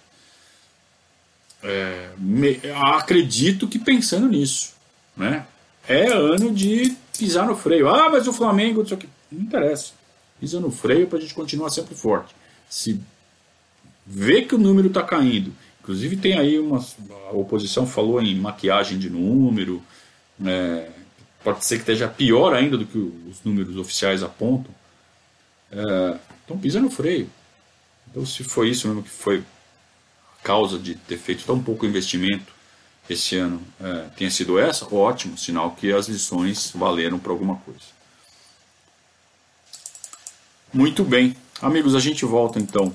É, me, acredito que pensando nisso, né? É ano de pisar no freio. Ah, mas o Flamengo, não, não interessa. Pisa no freio para a gente continuar sempre forte. Se vê que o número está caindo, inclusive tem aí uma a oposição falou em maquiagem de número, é, pode ser que esteja pior ainda do que os números oficiais apontam. É, então pisa no freio. Então se foi isso mesmo que foi causa de ter feito tão pouco investimento esse ano é, tenha sido essa, ótimo, sinal que as lições valeram para alguma coisa. Muito bem, amigos, a gente volta então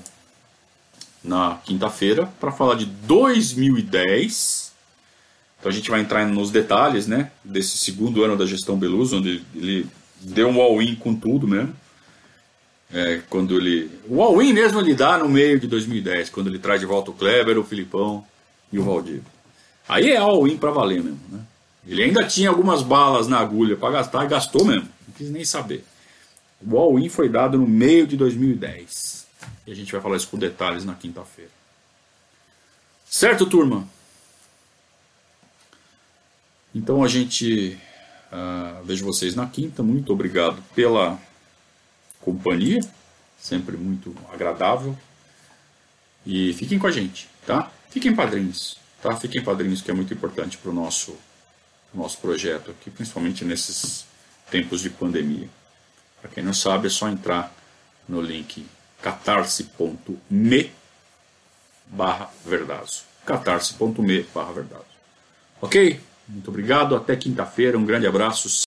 na quinta-feira para falar de 2010. Então a gente vai entrar nos detalhes, né, desse segundo ano da gestão Beluso, onde ele deu um all-in com tudo mesmo. É, quando ele. O all-in mesmo ele dá no meio de 2010, quando ele traz de volta o Kleber, o Filipão e o Valdir. Aí é all-in para valer mesmo. Né? Ele ainda tinha algumas balas na agulha para gastar e gastou mesmo, não quis nem saber. O all-in foi dado no meio de 2010. E a gente vai falar isso com detalhes na quinta-feira. Certo, turma? Então a gente uh, vejo vocês na quinta. Muito obrigado pela companhia, sempre muito agradável. E fiquem com a gente, tá? Fiquem padrinhos, tá? Fiquem padrinhos que é muito importante para o nosso, nosso projeto aqui, principalmente nesses tempos de pandemia. Para quem não sabe, é só entrar no link catarse.me barra verdazo. catarse.me barra verdazo. Ok? Muito obrigado, até quinta-feira, um grande abraço.